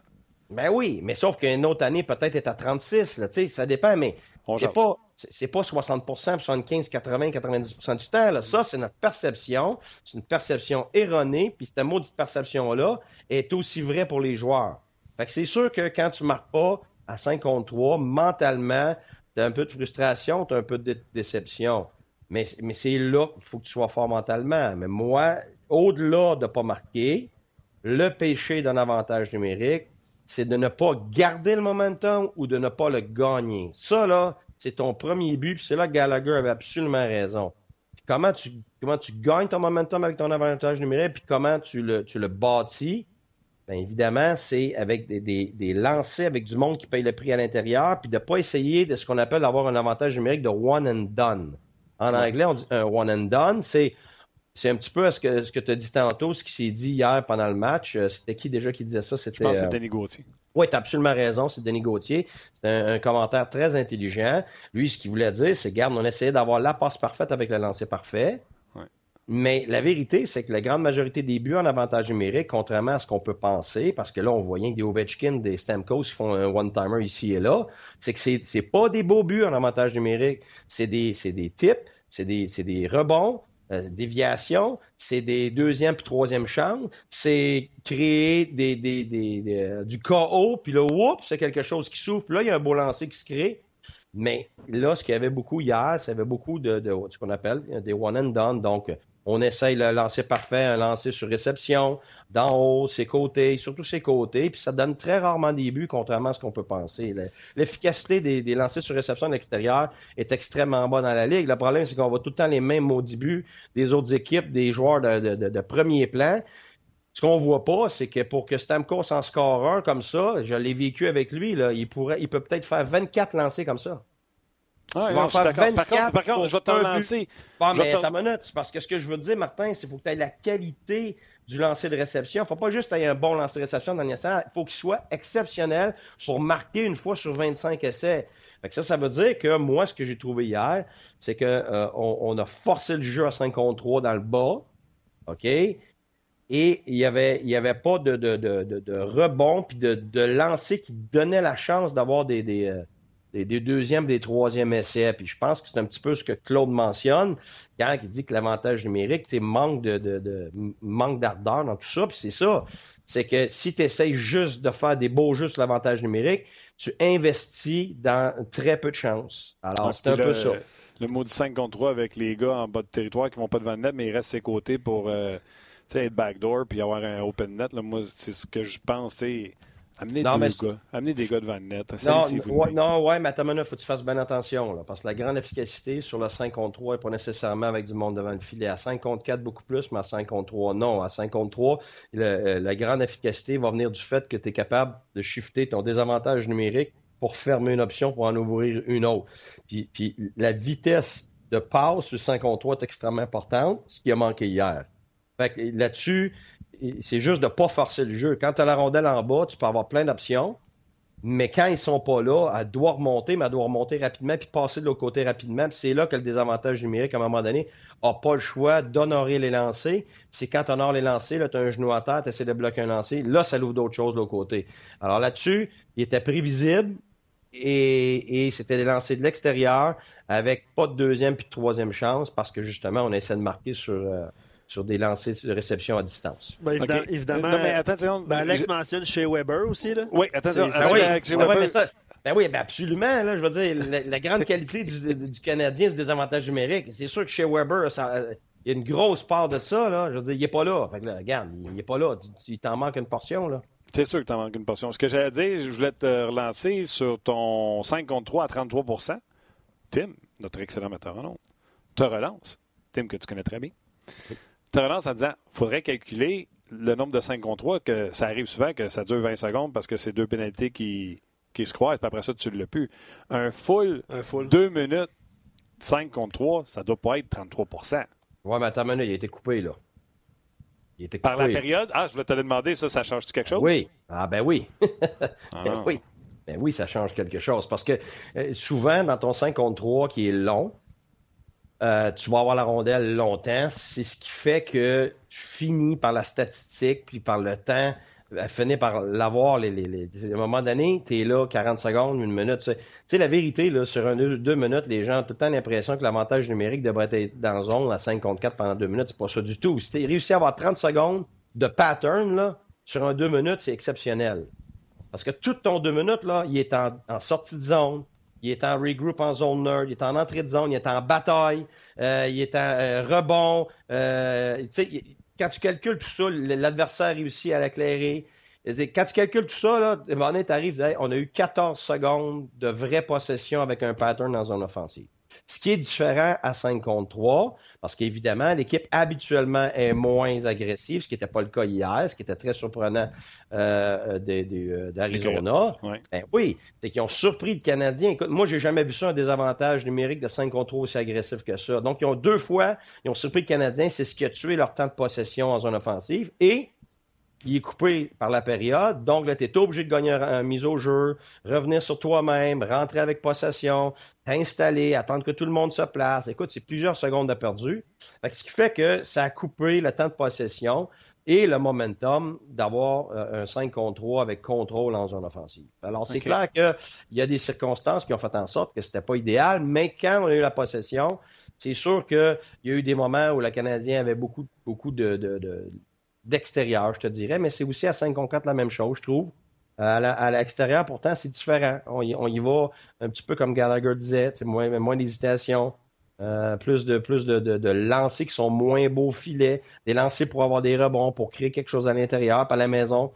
Ben oui, mais sauf qu'une autre année, peut-être, est à 36. Là, ça dépend, mais c'est pas, c'est pas 60% 75, 80, 90% du temps. Là. Ça, c'est notre perception. C'est une perception erronée. Puis cette maudite perception-là est aussi vraie pour les joueurs. Fait que c'est sûr que quand tu marques pas à 5 contre 3, mentalement, tu as un peu de frustration, tu as un peu de déception. Mais, mais c'est là qu'il faut que tu sois fort mentalement. Mais moi, au-delà de ne pas marquer, le péché d'un avantage numérique, c'est de ne pas garder le momentum ou de ne pas le gagner. Ça, là, c'est ton premier but, puis c'est là que Gallagher avait absolument raison. comment tu, comment tu gagnes ton momentum avec ton avantage numérique, puis comment tu le, tu le bâtis, bien évidemment, c'est avec des, des, lancers avec du monde qui paye le prix à l'intérieur, puis de ne pas essayer de ce qu'on appelle avoir un avantage numérique de one and done. En anglais, on dit un one and done. C'est c'est un petit peu ce que, ce que tu as dit tantôt, ce qui s'est dit hier pendant le match. Euh, c'était qui déjà qui disait ça? C'était, Je pense que c'est euh, Denis Gauthier. Oui, tu as absolument raison, c'est Denis Gauthier. C'est un, commentaire très intelligent. Lui, ce qu'il voulait dire, c'est, garde, on essayait d'avoir la passe parfaite avec le lancer parfait. Mais la vérité, c'est que la grande majorité des buts en avantage numérique, contrairement à ce qu'on peut penser, parce que là, on voit rien que des Ovechkin, des Stamkos qui font un one-timer ici et là, c'est que c'est, c'est pas des beaux buts en avantage numérique. C'est des, c'est des types, c'est des, c'est des rebonds, euh, déviation, c'est des deuxième puis troisième chances, c'est créer des, des, euh, du chaos, puis là, oups, c'est quelque chose qui souffle, puis là, il y a un beau lancer qui se crée. Mais là, ce qu'il y avait beaucoup hier, c'est avait beaucoup de, de ce qu'on appelle des one and done. Donc, on essaye le lancer parfait, un lancer sur réception, d'en haut, ses côtés, surtout ses côtés, puis ça donne très rarement des buts, contrairement à ce qu'on peut penser. L'efficacité des, lancers sur réception de l'extérieur est extrêmement bas dans la ligue. Le problème, c'est qu'on voit tout le temps les mêmes maudits buts des autres équipes, des joueurs de, premier plan. Ce qu'on voit pas, c'est que pour que Stamkos en score un comme ça, je l'ai vécu avec lui, il pourrait, il peut peut-être faire 24 lancers comme ça. Ah, non, par, contre, par contre, je vais t'en lancer. Bon, mais minute, parce que ce que je veux dire, Martin, c'est qu'il faut que tu aies la qualité du lancer de réception. Il ne faut pas juste avoir un bon lancer de réception dans l'instant. Il faut qu'il soit exceptionnel pour marquer une fois sur 25 essais. Fait ça, ça veut dire que moi, ce que j'ai trouvé hier, c'est qu'on euh, on a forcé le jeu à 5 contre 3 dans le bas. OK? Et il n'y avait, il y avait pas de, de, de, de rebond puis de, de lancer qui donnait la chance d'avoir des, des, euh, des, deuxièmes, des troisièmes essais. Puis je pense que c'est un petit peu ce que Claude mentionne quand il dit que l'avantage numérique, c'est manque de, de, manque d'ardeur dans tout ça. Puis c'est ça. C'est que si tu essayes juste de faire des beaux jeux sur l'avantage numérique, tu investis dans très peu de chances. Alors, c'est un peu ça. Le mot de 5 contre 3 avec les gars en bas de territoire qui vont pas devant le net, mais ils restent ses côtés pour euh, être backdoor puis avoir un open net. moi, c'est ce que je pense. Amenez, non, gars. Amenez des gars devant le net. Non, ouais, non, ouais, mais attends, il faut que tu fasses bien attention. Là, parce que la grande efficacité sur le 5 contre 3 n'est pas nécessairement avec du monde devant le filet. À 5 contre 4, beaucoup plus, mais à 5 contre 3, non. À 5 contre 3, euh, la grande efficacité va venir du fait que tu es capable de shifter ton désavantage numérique pour fermer une option pour en ouvrir une autre. Puis, puis la vitesse de passe sur 5 contre 3 est extrêmement importante, ce qui a manqué hier. Fait que là-dessus, c'est juste de ne pas forcer le jeu. Quand tu as la rondelle en bas, tu peux avoir plein d'options. Mais quand ils sont pas là, elle doit remonter, mais elle doit remonter rapidement puis passer de l'autre côté rapidement. c'est là que le désavantage numérique, à un moment donné, n'a pas le choix d'honorer les lancers. C'est quand tu honores les lancers, tu as un genou à terre, tu essaies de bloquer un lancer. Là, ça l'ouvre d'autres choses de l'autre côté. Alors là-dessus, il était prévisible et, c'était des lancers de l'extérieur avec pas de deuxième puis de troisième chance parce que justement, on essaie de marquer sur, euh, sur des lancers de réception à distance. Ben, évidemment, non, mais attends ben, Alex mentionne chez Weber aussi. Là. Oui, attention. Ben oui, chez ben Weber. Ça, ben oui, ben absolument. Là, je veux dire, la, grande qualité du, du, Canadien, c'est des avantages numériques. C'est sûr que chez Weber, ça, il y a une grosse part de ça. Là. Je veux dire, il n'est pas là. Fait que là, regarde, il n'est pas là. Il t'en manque une portion. là. C'est sûr que t'en manques une portion. Ce que j'allais dire, je voulais te relancer sur ton 5 contre 3 à 33% Tim, notre excellent metteur en te relance. Tim, que tu connais très bien. Te relance en disant faudrait calculer le nombre de 5 contre 3, que ça arrive souvent que ça dure 20 secondes parce que c'est deux pénalités qui, qui se croisent, puis après ça, tu ne l'as plus. Un full, un full, deux minutes, 5 contre 3, ça ne doit pas être 33% Ouais, mais attends, il a été coupé, là. Par la période? Ah, je voulais te le demander, ça, ça change quelque chose? Oui. Ah, ben oui. Ah. [laughs] ben oui. Ben oui, ça change quelque chose. Parce que euh, souvent, dans ton 5 contre 3 qui est long, euh, tu vas avoir la rondelle longtemps. C'est ce qui fait que tu finis par la statistique, puis par le temps, elle finit par l'avoir. Les, les, À un moment donné, tu es là 40 secondes, une minute. Tu sais, la vérité, là, sur un deux, minutes, les gens ont tout le temps l'impression que l'avantage numérique devrait être dans zone à 5 contre 4 pendant deux minutes. C'est pas ça du tout. Si tu réussi à avoir 30 secondes de pattern là, sur un deux minutes, c'est exceptionnel. Parce que tout ton deux minutes, là, il est en, sortie de zone, il est en regroup en zone nerd, il est en entrée de zone, il est en bataille, euh, il est en euh, rebond. Euh, quand tu calcules tout ça, l'adversaire réussit à l'éclairer. Quand tu calcules tout ça, là, tu arrives, on a eu 14 secondes de vraie possession avec un pattern dans zone offensive. Ce qui est différent à 5 contre 3, parce qu'évidemment, l'équipe habituellement est moins agressive, ce qui n'était pas le cas hier, ce qui était très surprenant euh, euh d'Arizona. Ben oui, c'est qu'ils ont surpris le Canadien. Écoute, moi, j'ai jamais vu ça un désavantage numérique de 5 contre 3 aussi agressif que ça. Donc, ils ont deux fois, ils ont surpris le Canadien, c'est ce qui a tué leur temps de possession en zone offensive. Et il est coupé par la période. Donc, là, tu es obligé de gagner un, mise au jeu, revenir sur toi-même, rentrer avec possession, t'installer, attendre que tout le monde se place. Écoute, c'est plusieurs secondes de perdu. ce qui fait que ça a coupé le temps de possession et le momentum d'avoir euh, un 5 contre 3 avec contrôle en zone offensive. Alors, c'est clair qu'il y a des circonstances qui ont fait en sorte que c'était pas idéal, mais quand on a eu la possession, c'est sûr qu'il y a eu des moments où le Canadien avait beaucoup, beaucoup de d'extérieur, je te dirais, mais c'est aussi à 5 contre 4 la même chose, je trouve. À l'extérieur, pourtant, c'est différent. On y, va un petit peu comme Gallagher disait, moins, moins d'hésitation, euh, plus de plus de, de, lancers qui sont moins beaux filets, des lancers pour avoir des rebonds, pour créer quelque chose à l'intérieur, à la maison.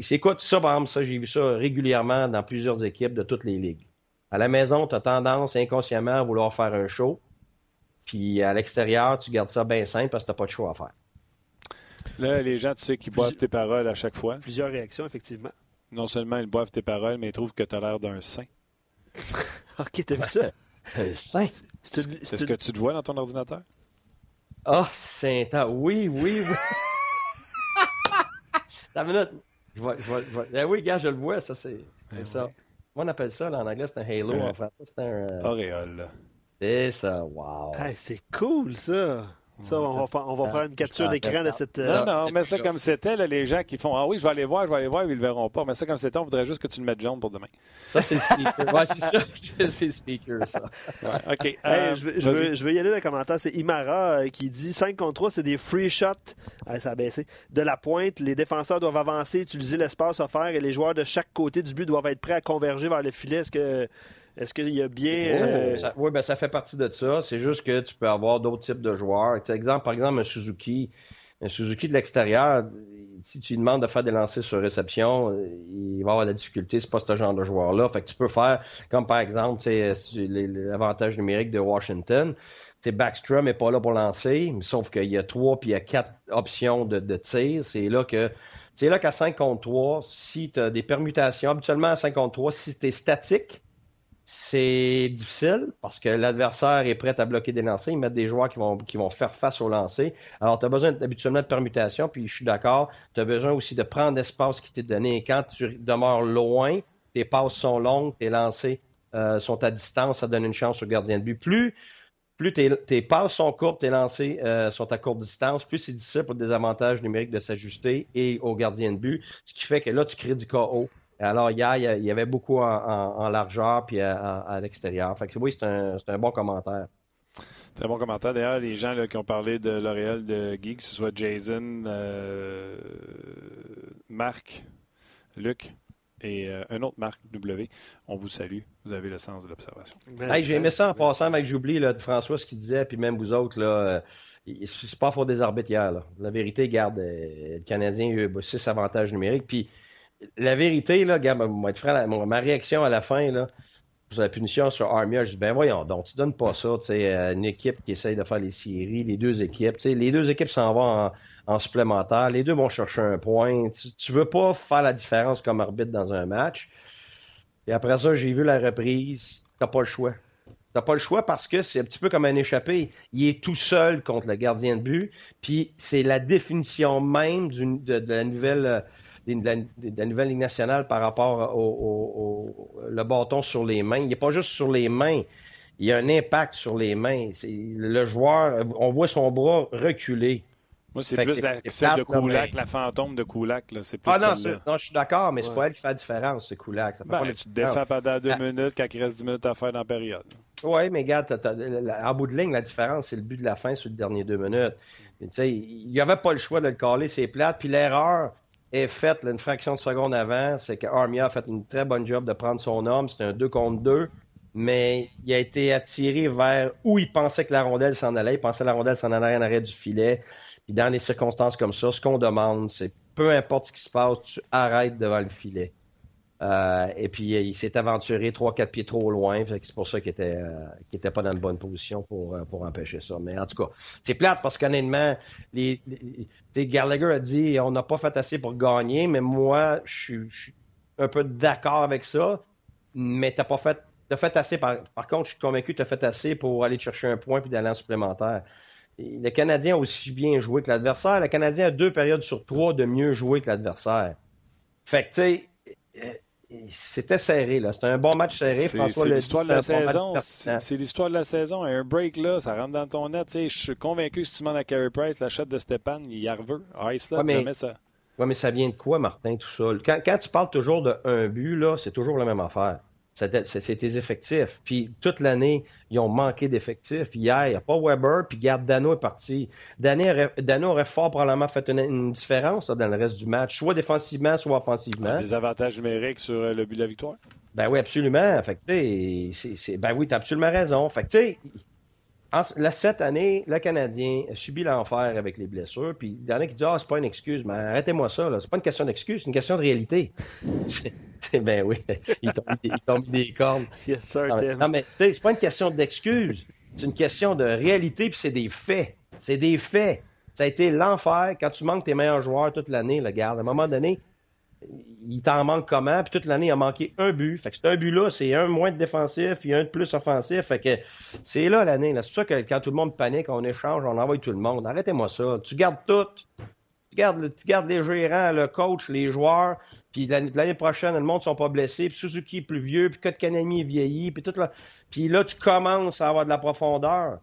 C'est quoi ça, par exemple, ça, j'ai vu ça régulièrement dans plusieurs équipes de toutes les ligues. À la maison, tu as tendance inconsciemment à vouloir faire un show. Puis à l'extérieur, tu gardes ça bien simple parce que tu n'as pas de show à faire. Là, les gens, tu sais, qui boivent tes paroles à chaque fois. Plusieurs réactions, effectivement. Non seulement ils boivent tes paroles, mais ils trouvent que tu as l'air d'un saint. [laughs] ok, t'as vu ça? un saint? C'est ce que tu te vois dans ton ordinateur? Ah, oh, saint Oui, oui, oui. [laughs] T'as une minute. Je vois, je vois, je vois. Ben oui, gars, je le vois, ça, c'est ben ça. Moi, on appelle ça, là, en anglais, c'est un halo. En français, c'est un. Euh... Auréole. C'est ça, wow. c'est cool, ça. Ça, on va, on va faire une capture d'écran de cette. Non, non, mais ça comme c'était, les gens qui font Ah oui, je vais aller voir, je vais aller voir, ils ne le verront pas. Mais ça comme c'était, on voudrait juste que tu le mettes jaune pour demain. Ça, c'est le speaker. ouais, c'est ça. [laughs] C'est le speaker, ça. OK. Euh, je, veux, je, veux, je, veux, y aller dans le commentaire. C'est Imara euh, qui dit 5 contre 3, c'est des free shots. Ah, ça a baissé. De la pointe, les défenseurs doivent avancer, utiliser l'espace offert et les joueurs de chaque côté du but doivent être prêts à converger vers le filet. Est-ce que est-ce qu'il y a bien. Euh, oui, ben, ça fait partie de ça. C'est juste que tu peux avoir d'autres types de joueurs. exemple, par exemple, un Suzuki. Un Suzuki de l'extérieur, si tu lui demandes de faire des lancers sur réception, il va avoir de la difficulté. C'est pas ce genre de joueur-là. Fait que tu peux faire, comme par exemple, l'avantage numérique de Washington. Backstrom n'est pas là pour lancer, sauf qu'il y a trois puis il y a quatre options de, de tir. C'est là que c'est là qu'à 5 contre 3, si tu as des permutations, habituellement à 5 contre 3, si tu es statique, c'est difficile parce que l'adversaire est prêt à bloquer des lancers. Ils mettent des joueurs qui vont, qui vont faire face aux lancers. Alors, tu as besoin habituellement de permutation, puis je suis d'accord. Tu as besoin aussi de prendre l'espace qui t'est donné. Quand tu demeures loin, tes passes sont longues, tes lancers euh, sont à distance, ça donne une chance au gardien de but. Plus, plus tes, tes passes sont courtes, tes lancers euh, sont à courte distance, plus c'est difficile pour des avantages numériques de s'ajuster et au gardien de but. Ce qui fait que là, tu crées du KO. Alors, hier, il y avait beaucoup en, largeur puis à, l'extérieur. Fait que oui, c'est un, bon commentaire. Très bon commentaire. D'ailleurs, les gens qui ont parlé de L'Oréal de Guy, que ce soit Jason, euh, Marc, Luc et euh, un autre Marc W, on vous salue. Vous avez le sens de l'observation. Hey, J'ai aimé ça en passant, mais j'oublie François ce qu'il disait, puis même vous autres, là, euh, c'est pas fort des arbitres hier. La vérité, garde, le Canadien a eu six avantages numériques. Puis la vérité, là, regarde, ma réaction à la fin, là, pour la punition sur Armia, je dis, ben voyons donc, tu donnes pas ça, tu sais, une équipe qui essaye de faire les séries, les deux équipes, tu sais, les deux équipes s'en vont en, supplémentaire, les deux vont chercher un point, tu, veux pas faire la différence comme arbitre dans un match. Et après ça, j'ai vu la reprise, t'as pas le choix. T'as pas le choix parce que c'est un petit peu comme un échappé. Il est tout seul contre le gardien de but, puis c'est la définition même de, la nouvelle de la, nouvelle Ligue nationale par rapport au, le bâton sur les mains. Il n'est pas juste sur les mains. Il y a un impact sur les mains. Le joueur, on voit son bras reculer. Moi, c'est plus la, celle de Koulak, la fantôme de Koulak. C'est plus ah non, non, je suis d'accord, mais c'est pas elle qui fait la différence, c'est Koulak. Ça ben, tu te défends pendant deux minutes quand il reste dix minutes à faire dans la période. Oui, mais regarde, en bout de ligne, la différence, c'est le but de la fin sur le dernier deux minutes. il n'y avait pas le choix de le caler, c'est plate. Puis l'erreur, est faite une fraction de seconde avant. C'est que Armia a fait une très bonne job de prendre son homme. C'était un 2 contre 2. Mais il a été attiré vers où il pensait que la rondelle s'en allait. Il pensait que la rondelle s'en allait en arrêt du filet. Puis dans des circonstances comme ça, ce qu'on demande, c'est peu importe ce qui se passe, tu arrêtes devant le filet. Euh, et puis, il s'est aventuré 3-4 pieds trop loin. C'est pour ça qu'il était, euh, pas dans une bonne position pour, euh, pour empêcher ça. Mais en tout cas, c'est plate parce qu'honnêtement, les, Gallagher a dit on n'a pas fait assez pour gagner, mais moi, je suis un peu d'accord avec ça. Mais t'as pas fait. As fait assez. Par, contre, je suis convaincu que tu as fait assez pour aller chercher un point puis d'aller en supplémentaire. le Canadien a aussi bien joué que l'adversaire. Le Canadien a deux périodes sur trois de mieux jouer que l'adversaire. Fait que, tu sais, c'était serré, là. C'était un bon match serré. François C'est l'histoire de la saison. C'est l'histoire de la saison. Un break, là, ça rentre dans ton net. Je suis convaincu que si tu demandes à Carey Price la de Stéphane, il y arrive. Ice, là, mais... ça. Oui, mais ça vient de quoi, Martin, tout ça? Quand, quand tu parles toujours de un but, là, c'est toujours la même affaire. C'est tes effectifs. Puis toute l'année, ils ont manqué d'effectifs. Puis hier, il n'y a pas Weber, puis garde Dano est parti. Dano aurait, fort probablement fait une, différence dans le reste du match, soit défensivement, soit offensivement. Des avantages numériques sur euh, le but de la victoire? Ben oui, absolument. Fait que, ben oui, tu as absolument raison. Fait que, tu sais, cette année, le Canadien a subi l'enfer avec les blessures. Puis il y en a qui disent Ah, c'est pas une excuse. Mais arrêtez-moi ça. C'est pas une question d'excuse, c'est une question de réalité. [laughs] ben oui, ils t'ont mis, des cornes. Yes, non, mais, tu sais, c'est pas une question d'excuse. C'est une question de réalité, puis c'est des faits. C'est des faits. Ça a été l'enfer quand tu manques tes meilleurs joueurs toute l'année, le garde. À un moment donné, il t'en manque comment? Puis toute l'année, il a manqué un but. Fait que c'est un but-là, c'est un moins de défensif, puis un de plus offensif. Fait que c'est là l'année. C'est ça que quand tout le monde panique, on échange, on envoie tout le monde. Arrêtez-moi ça. Tu gardes tout. Tu gardes, tu les gérants, le coach, les joueurs. Puis l'année prochaine, le monde ne sont pas blessés. Puis Suzuki est plus vieux, puis Kotkaniemi est vieilli. Puis, tout là. puis là, tu commences à avoir de la profondeur.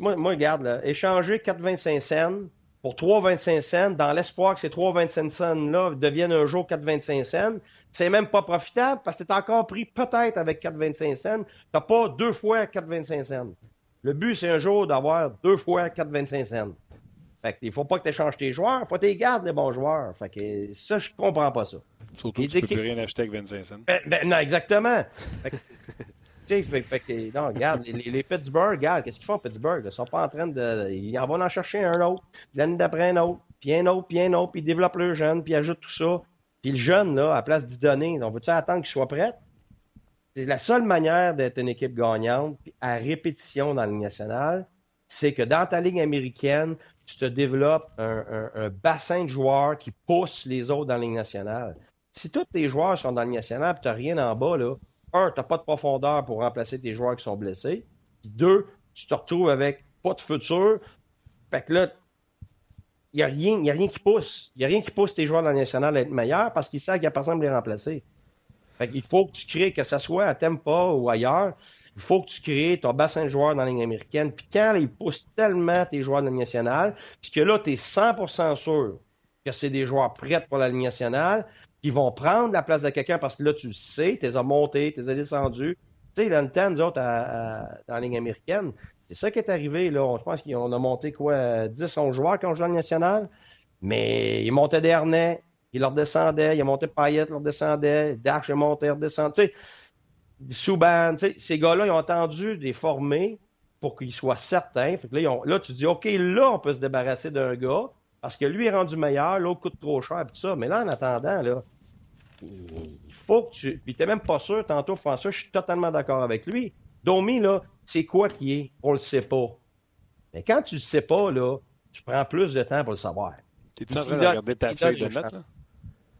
moi, moi, regarde, là, échanger 4,25 cents pour 3,25 cents, dans l'espoir que ces 3,25 cents-là deviennent un jour 4,25 cents, c'est même pas profitable parce que tu encore pris peut-être avec 4,25 cents. Tu n'as pas deux fois 4,25 cents. Le but, c'est un jour d'avoir deux fois 4,25 cents. Fait il faut pas que tu échanges tes joueurs, il faut que tu gardes les bons joueurs. Fait que ça, je comprends pas ça. Surtout que tu peux plus rien acheter avec 25 cents. Ben, ben, non, exactement. Sais, fait, que, non, regarde, les, les, Pittsburgh, regarde, qu'est-ce qu'ils font, Pittsburgh? Ils sont pas en train de. Ils en vont en chercher un autre, l'année d'après un autre, puis un autre, puis un autre, puis ils développent le jeune, puis ils ajoutent tout ça. Puis le jeune, là, à place d'y donner, on veut-tu attendre qu'il soit prêt? C'est la seule manière d'être une équipe gagnante, à répétition dans la Ligue nationale, c'est que dans ta ligne américaine, tu te développes un, bassin de joueurs qui poussent les autres dans la Ligue nationale. Si tous tes joueurs sont dans la Ligue nationale, puis tu n'as rien en bas, là, un, tu n'as pas de profondeur pour remplacer tes joueurs qui sont blessés. Deux, tu te retrouves avec pas de futur. Fait que là, il n'y a, rien, qui pousse. Il n'y a rien qui pousse tes joueurs dans la nationale à être meilleurs parce qu'ils savent qu'il n'y a personne pour les remplacer. Fait qu'il faut que tu crées, que ce soit à Tempa ou ailleurs, il faut que tu crées ton bassin de joueurs dans la ligne américaine. Puis quand ils poussent tellement tes joueurs dans la nationale, puis que là, tu es 100% sûr que c'est des joueurs prêts pour la Ligue nationale, qui vont prendre la place de quelqu'un parce que là, tu sais, tu les as montés, tu les as descendus. Tu sais, dans le temps, nous autres, dans la ligne américaine, C'est ça qui est arrivé, là. Je pense qu'on a monté, quoi, 10, 11 joueurs qui ont joué en national. Mais ils montaient des ils leur descendaient, ils montaient Payette, ils leur descendaient, Dash est monté, redescendait. Tu sais, Souban, tu sais, ces gars-là, ils ont attendu des formés pour qu'ils soient certains. Fait que là, là, tu dis, OK, là, on peut se débarrasser d'un gars parce que lui est rendu meilleur, l'autre coûte trop cher, et tout ça. Mais là, en attendant, là, il faut que tu. Puis t'es même pas sûr, tantôt, François, je suis totalement d'accord avec lui. Domi, là, c'est quoi qui est? On le sait pas. Mais quand tu le sais pas, là, tu prends plus de temps pour le savoir. T'es-tu en train de regarder ta feuille de notes, là?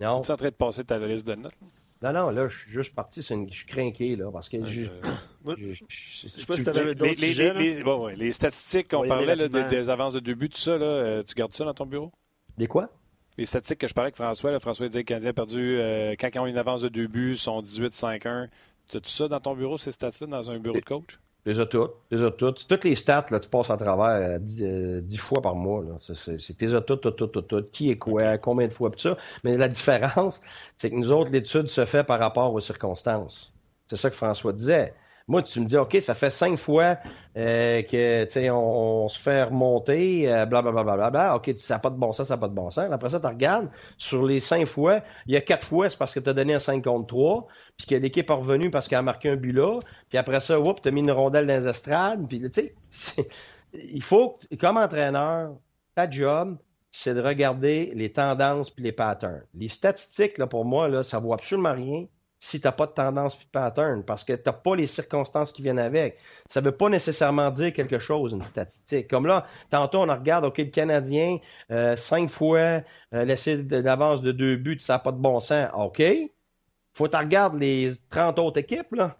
Non. T'es-tu en train de passer ta liste de notes? Non, non, là, je suis juste parti, une... je suis craqué, là, parce que je... [coughs] Je, sais pas si t'avais d'autres les, sujets, les, bon, ouais, les statistiques qu'on parlait, là, des, avances de début, tout ça, là, euh, tu gardes ça dans ton bureau? Des quoi? Les statistiques que je parlais avec François, là, François disait que le Canadien a perdu, euh, quand ils ont une avance de deux buts, sont 18-5-1. Tu as tout ça dans ton bureau, ces stats-là, dans un bureau de coach? Déjà toutes. Déjà toutes. Toutes les stats, là, tu passes à travers euh, euh, dix, fois par mois. C'est déjà toutes, toutes, toutes, toutes, Qui est quoi, combien de fois, tout ça. Mais la différence, c'est que nous autres, l'étude se fait par rapport aux circonstances. C'est ça que François disait. Moi, tu me dis, OK, ça fait cinq fois euh, que, on, se fait remonter, blablabla, bla, bla, bla, OK, ça n'a pas de bon sens, ça n'a pas de bon sens. Après ça, tu regardes, sur les cinq fois, il y a quatre fois, c'est parce que tu as donné un 5 contre 3, puis que l'équipe est revenue parce qu'elle a marqué un but là, puis après ça, tu as mis une rondelle dans les estrades, puis, tu sais, il faut, comme entraîneur, ta job, c'est de regarder les tendances puis les patterns. Les statistiques, là, pour moi, là, ça vaut absolument rien si tu n'as pas de tendance puis de pattern, parce que tu n'as pas les circonstances qui viennent avec. Ça ne veut pas nécessairement dire quelque chose, une statistique. Comme là, tantôt, on regarde, OK, le Canadien, euh, cinq fois euh, laissé d'avance de deux buts, ça n'a pas de bon sens. OK. faut que tu regardes les 30 autres équipes, là.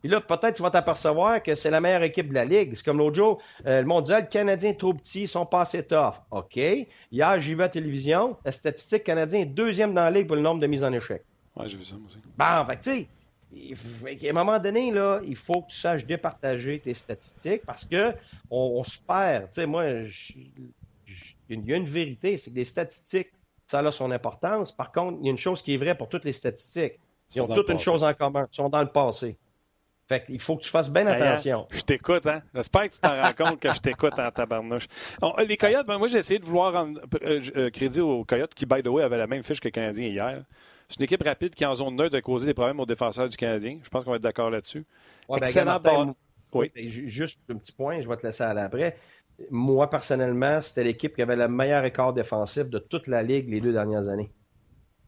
Puis là, peut-être tu vas t'apercevoir que c'est la meilleure équipe de la Ligue. C'est comme l'autre jour, euh, le mondial, le Canadien trop petit, ils sont pas assez tough. OK. Hier, j'y vais à télévision, la statistique canadien est deuxième dans la Ligue pour le nombre de mises en échec. Ouais, j'ai vu ça, moi aussi. Bon, fait tu sais, à un moment donné, là, il faut que tu saches départager tes statistiques parce que on, se perd. Tu sais, moi, il y a une vérité, c'est que les statistiques, ça a son importance. Par contre, il y a une chose qui est vraie pour toutes les statistiques. Ils ont toutes une chose en commun. Ils sont dans le passé. Fait qu'il faut que tu fasses bien attention. Je t'écoute, hein? J'espère que tu t'en rends compte que je t'écoute en tabarnouche. les Coyotes, ben, moi, j'ai essayé de vouloir rendre euh, euh, crédit aux Coyotes qui, by the way, avaient la même fiche que le Canadien hier. C'est une équipe rapide qui, en zone neutre, a causé des problèmes aux défenseurs du Canadien. Je pense qu'on va être d'accord là-dessus. Ouais, ben, Excellent. oui. Juste un petit point, je vais te laisser à l'après. Moi, personnellement, c'était l'équipe qui avait le meilleur écart défensif de toute la Ligue les deux dernières années.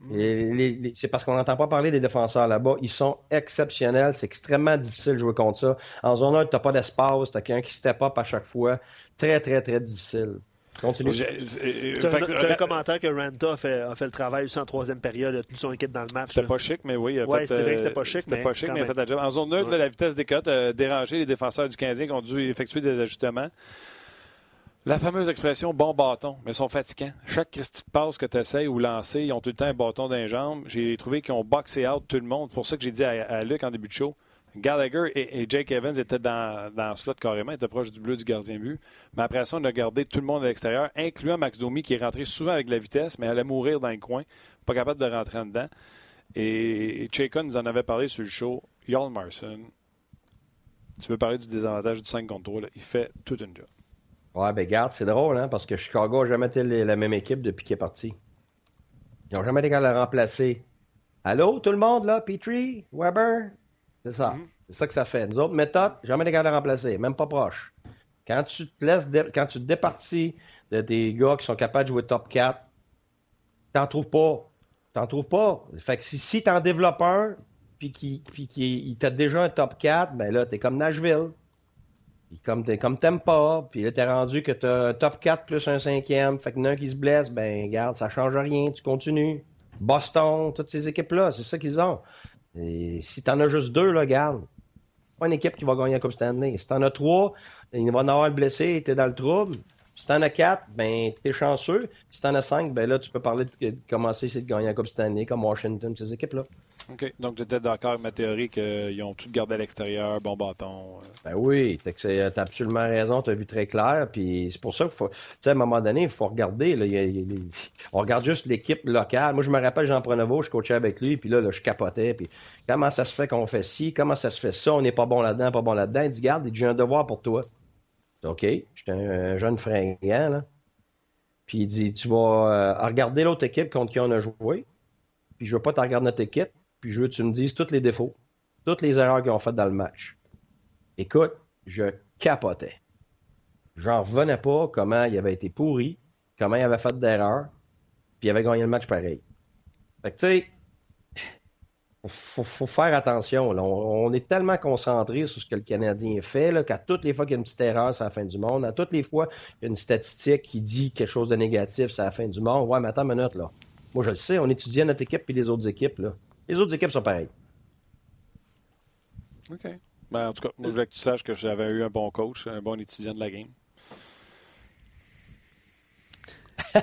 Mm. C'est parce qu'on n'entend pas parler des défenseurs là-bas. Ils sont exceptionnels. C'est extrêmement difficile de jouer contre ça. En zone 1, tu n'as pas d'espace. Tu as quelqu'un qui step up à chaque fois. Très, très, très difficile. Continue. Tu as, un commentaire que Ranta a fait, a fait, le travail aussi en troisième période, a tenu son équipe dans le match. C'était pas chic, mais oui. Oui, c'était vrai que c'était pas chic. C'était pas chic, mais il a fait la job. En zone neutre, la vitesse des cotes a dérangé les défenseurs du 15 qui ont dû effectuer des ajustements. La fameuse expression bon bâton, mais ils sont fatigants. Chaque petite passe que tu essaies ou lancer, ils ont tout le temps un bâton dans les jambes. J'ai trouvé qu'ils ont boxé out tout le monde. C'est pour ça que j'ai dit à, Luc en début de show, Gallagher et, Jake Evans étaient dans, dans le slot carrément, étaient proches du bleu du gardien but. Mais après ça, on a gardé tout le monde à l'extérieur, incluant Max Domi qui est rentré souvent avec la vitesse, mais allait mourir dans le coin, pas capable de rentrer en dedans. Et, Chacon nous en avait parlé sur le show. Jarl Marson, tu veux parler du désavantage du 5 contre 3, il fait toute une job. Ouais, ben garde, c'est drôle, hein, parce que Chicago n'a jamais été la même équipe depuis qu'il est parti. Ils n'ont jamais été capables de remplacer. Allô, tout le monde, là? Petrie? Weber? C'est ça. Mm-hmm. C'est ça que ça fait. Nous autres, méthode, jamais été capables de le remplacer, même pas proche. Quand tu te laisses, quand tu te départis de des gars qui sont capables de jouer top 4, t'en trouves pas. T'en trouves pas. Fait que si, si t'en développes un, puis qu'il qui, t'a déjà un top 4, ben là, t'es comme Nashville. Puis comme, comme t'aimes pas, puis là, t'es rendu que t'as un top 4 plus un cinquième, fait que un qui se blesse, ben, garde, ça change rien, tu continues. Boston, toutes ces équipes-là, c'est ça qu'ils ont. Et si t'en as juste deux, là, garde. Pas une équipe qui va gagner la Coupe Stanley. Si t'en as trois, il va en avoir blessé, t'es dans le trouble. Si t'en as quatre, ben, t'es chanceux. Si t'en as cinq, ben là, tu peux parler de, commencer à de gagner la Coupe Stanley, comme Washington, ces équipes-là. OK. Donc, tu étais d'accord avec ma théorie qu'ils ont tout gardé à l'extérieur, bon bâton. Euh. Ben oui, tu as absolument raison, tu as vu très clair. Puis c'est pour ça qu'il faut, tu sais, à un moment donné, il faut regarder. On regarde juste l'équipe locale. Moi, je me rappelle Jean Pronovo, je coachais avec lui, puis là, là, je capotais. Puis comment ça se fait qu'on fait ci, comment ça se fait ça, on n'est pas bon là-dedans, pas bon là-dedans. Il dit, garde, j'ai un devoir pour toi. OK, j'étais un, jeune fringant, là. Puis il dit Tu vas euh, regarder l'autre équipe contre qui on a joué, puis je veux pas te regarder notre équipe, puis je veux que tu me dises tous les défauts, toutes les erreurs qu'ils ont faites dans le match. Écoute, je capotais. J'en revenais pas comment il avait été pourri, comment il avait fait d'erreurs, puis il avait gagné le match pareil. Fait que tu sais, faut, faut faire attention. On, est tellement concentré sur ce que le Canadien fait qu'à toutes les fois qu'il y a une petite erreur, c'est la fin du monde. À toutes les fois qu'il y a une statistique qui dit quelque chose de négatif, c'est la fin du monde. Ouais, mais attends une minute, là. Moi, je le sais, on étudie notre équipe et les autres équipes. Là. Les autres équipes sont pareilles. OK. Ben, en tout cas, moi, je voulais que tu saches que j'avais eu un bon coach, un bon étudiant de la game. [laughs]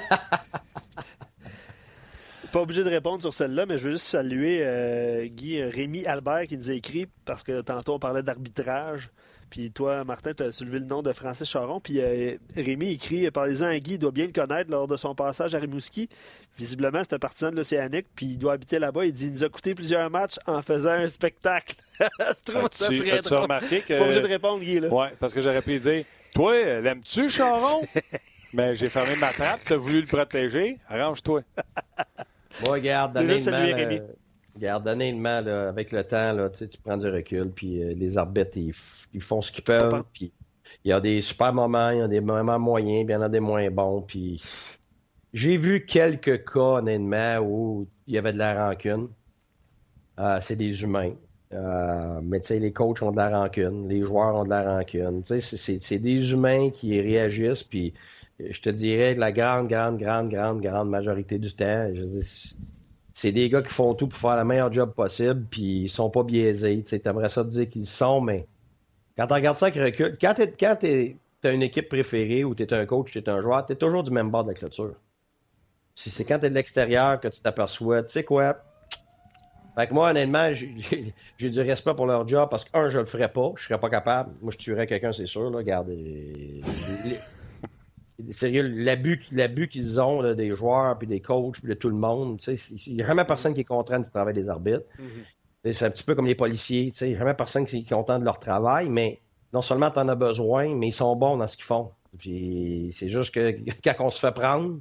Pas obligé de répondre sur celle-là, mais je veux juste saluer euh, Guy euh, Rémi Albert qui nous a écrit parce que tantôt on parlait d'arbitrage. Puis toi, Martin, tu as soulevé le nom de Francis Charon. Puis euh, Rémi écrit Parlez-en à Guy, il doit bien le connaître lors de son passage à Rimouski. Visiblement, c'est un partisan de l'Océanique, puis il doit habiter là-bas. Il dit Il nous a coûté plusieurs matchs en faisant un spectacle. [laughs] je trouve ça très drôle. remarqué que. Pas obligé de répondre, Guy. Oui, parce que j'aurais pu dire Toi, l'aimes-tu, Charon? [laughs] Mais j'ai fermé ma trappe, tu as voulu le protéger. Arrange-toi. Moi, regarde, honnêtement, regarde, honnêtement, là, avec le temps, là, tu prends du recul, puis euh, les arbitres, ils, ils, font ce qu'ils peuvent, puis il y a des super moments, il y a des moments moyens, puis il y en a des moins bons, puis j'ai vu quelques cas, honnêtement, où il y avait de la rancune. Euh, c'est des humains. Euh, mais tu sais, les coachs ont de la rancune, les joueurs ont de la rancune. Tu sais, c'est des humains qui réagissent, puis je te dirais la grande, grande, grande, grande, grande majorité du temps, c'est des gars qui font tout pour faire le meilleur job possible, puis ils sont pas biaisés. Tu aimerais ça te dire qu'ils sont, mais quand tu regardes ça avec recul, quand tu as une équipe préférée ou tu es un coach, tu es un joueur, tu es toujours du même bord de la clôture. C'est quand tu es de l'extérieur que tu t'aperçois, tu sais quoi, fait que moi, honnêtement, [laughs] j'ai du respect pour leur job parce que, un, je le ferais pas, je serais pas capable. Moi, je tuerais quelqu'un, c'est sûr, là. Regardez sérieux, l'abus, l'abus qu'ils ont des joueurs, puis des coachs, puis de tout le monde. Il n'y a jamais personne qui est content du travail des arbitres. Mm-hmm. C'est un petit peu comme les policiers. Il n'y a jamais personne qui est content de leur travail, mais non seulement tu en as besoin, mais ils sont bons dans ce qu'ils font. Puis c'est juste que [laughs] quand on se fait prendre,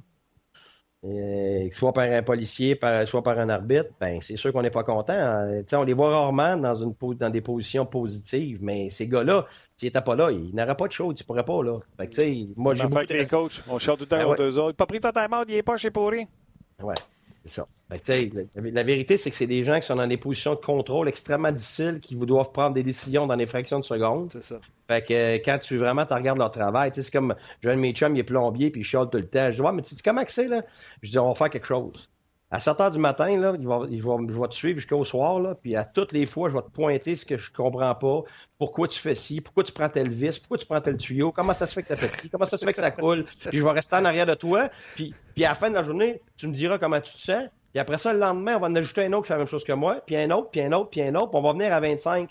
euh, soit par un policier, soit par un arbitre, ben c'est sûr qu'on n'est pas content. Hein. On les voit rarement dans, une, dans des positions positives, mais ces gars-là, s'ils n'étaient pas là, ils n'auraient pas de show, ils ne pourraient pas. Là. moi, j'ai beaucoup les coachs, on chante tout le temps ben ouais. eux autres. Pas pris totalement, il n'est pas chez pourri. Ouais. C'est ça. la, vérité, c'est que c'est des gens qui sont dans des positions de contrôle extrêmement difficiles, qui vous doivent prendre des décisions dans des fractions de secondes. C'est ça. Fait que euh, quand tu vraiment tu regardes leur travail, c'est comme mes chums, il est plombier, puis il chiale tout le temps. Je dis, ouais, mais tu dis comment que c'est, là? Je dis, on va faire quelque chose. À 7 heures du matin, là, il va, il va, je vais te suivre jusqu'au soir, là, puis à toutes les fois, je vais te pointer ce que je comprends pas, pourquoi tu fais ci, pourquoi tu prends tel vis, pourquoi tu prends tel tuyau, comment ça se fait que tu fait ci, comment ça se fait que ça coule, puis je vais rester en arrière de toi, puis, puis à la fin de la journée, tu me diras comment tu te sens, puis après ça, le lendemain, on va en ajouter un autre qui fait la même chose que moi, puis un autre, puis un autre, puis un autre, puis on va venir à 25.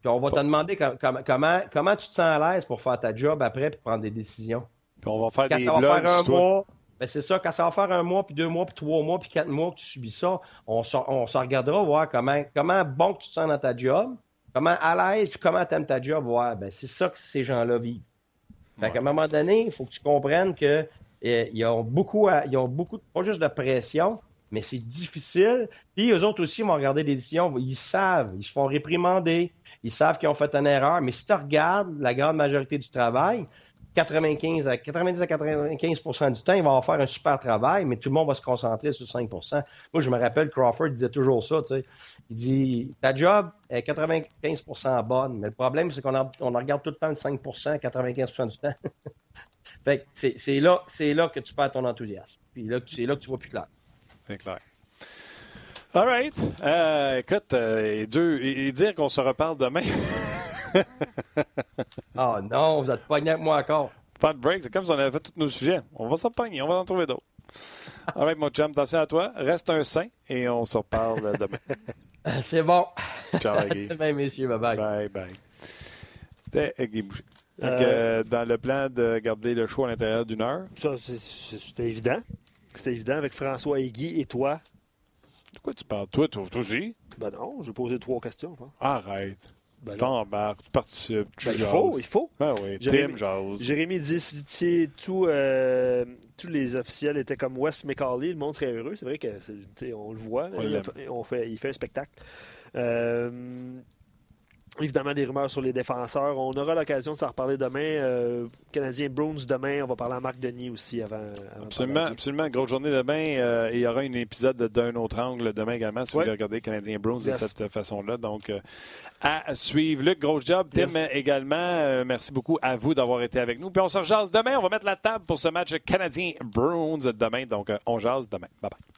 Puis on va te demander comment, comment tu te sens à l'aise pour faire ta job après puis prendre des décisions. Puis on va faire quand des ça va faire un mois, ben c'est ça, quand ça va faire un mois, puis deux mois, puis trois mois, puis quatre mois que tu subis ça, on se, on regardera voir comment, comment bon que tu te sens dans ta job, comment à l'aise, puis comment tu aimes ta job, voir. Ben, c'est ça que ces gens-là vivent. Fait qu'à un moment donné, il faut que tu comprennes que eh, ils ont beaucoup, ils ont beaucoup, pas juste de pression, mais c'est difficile. Puis eux autres aussi vont regarder des décisions, ils savent, ils se font réprimander, ils savent qu'ils ont fait une erreur. Mais si tu regardes la grande majorité du travail, 95 à 90 à 95% du temps, ils vont faire un super travail, mais tout le monde va se concentrer sur 5% Moi, je me rappelle, Crawford disait toujours ça, tu sais. Il dit, ta job est 95% bonne, mais le problème, c'est qu'on on regarde tout le temps le 5% 95% du temps. [laughs] fait c'est là, que tu perds ton enthousiasme. Puis c'est là que tu vois plus clair. C'est clair. All right. Euh, écoute, euh, et, dire qu'on se reparle demain. [laughs] oh [laughs] non, vous êtes pogné avec moi encore. Pas de break, c'est comme si on avait fait tous nos sujets. On va s'en pogner, on va en trouver d'autres. [laughs] All right, mon chum, attention à toi. Reste un saint et on se reparle demain. [laughs] c'est bon. Ciao, Guy. Bye, messieurs. Bye-bye. Bye, bye. C'était Guy Boucher. Euh... dans le plan de garder le show à l'intérieur d'une heure. Ça, c'était évident. C'était évident avec François et Guy et toi. De quoi tu parles? Toi, toi, toi aussi? Ben non, j'ai posé trois questions. Arrête. Ben T'embarques, tu participes, ben, Il faut, il faut. Ben oui, Jérémy, Jérémy dit si tout, euh, tous les officiels étaient comme Wes McCauley, le monde serait heureux. C'est vrai que on le voit. On fait, il fait un spectacle. Euh, Évidemment, des rumeurs sur les défenseurs. On aura l'occasion de s'en reparler demain. Euh, Canadien Bruins demain. On va parler à Marc Denis aussi avant. absolument, absolument. Grosse journée demain. Euh, il y aura un épisode d'un autre angle demain également si vous voulez regarder Canadien Bruins de cette façon-là. Donc, euh, à suivre. Luc, gros job. Tim également. merci beaucoup à vous d'avoir été avec nous. Puis on se rejase demain. On va mettre la table pour ce match Canadien Bruins demain. Donc, on jase demain. Bye bye.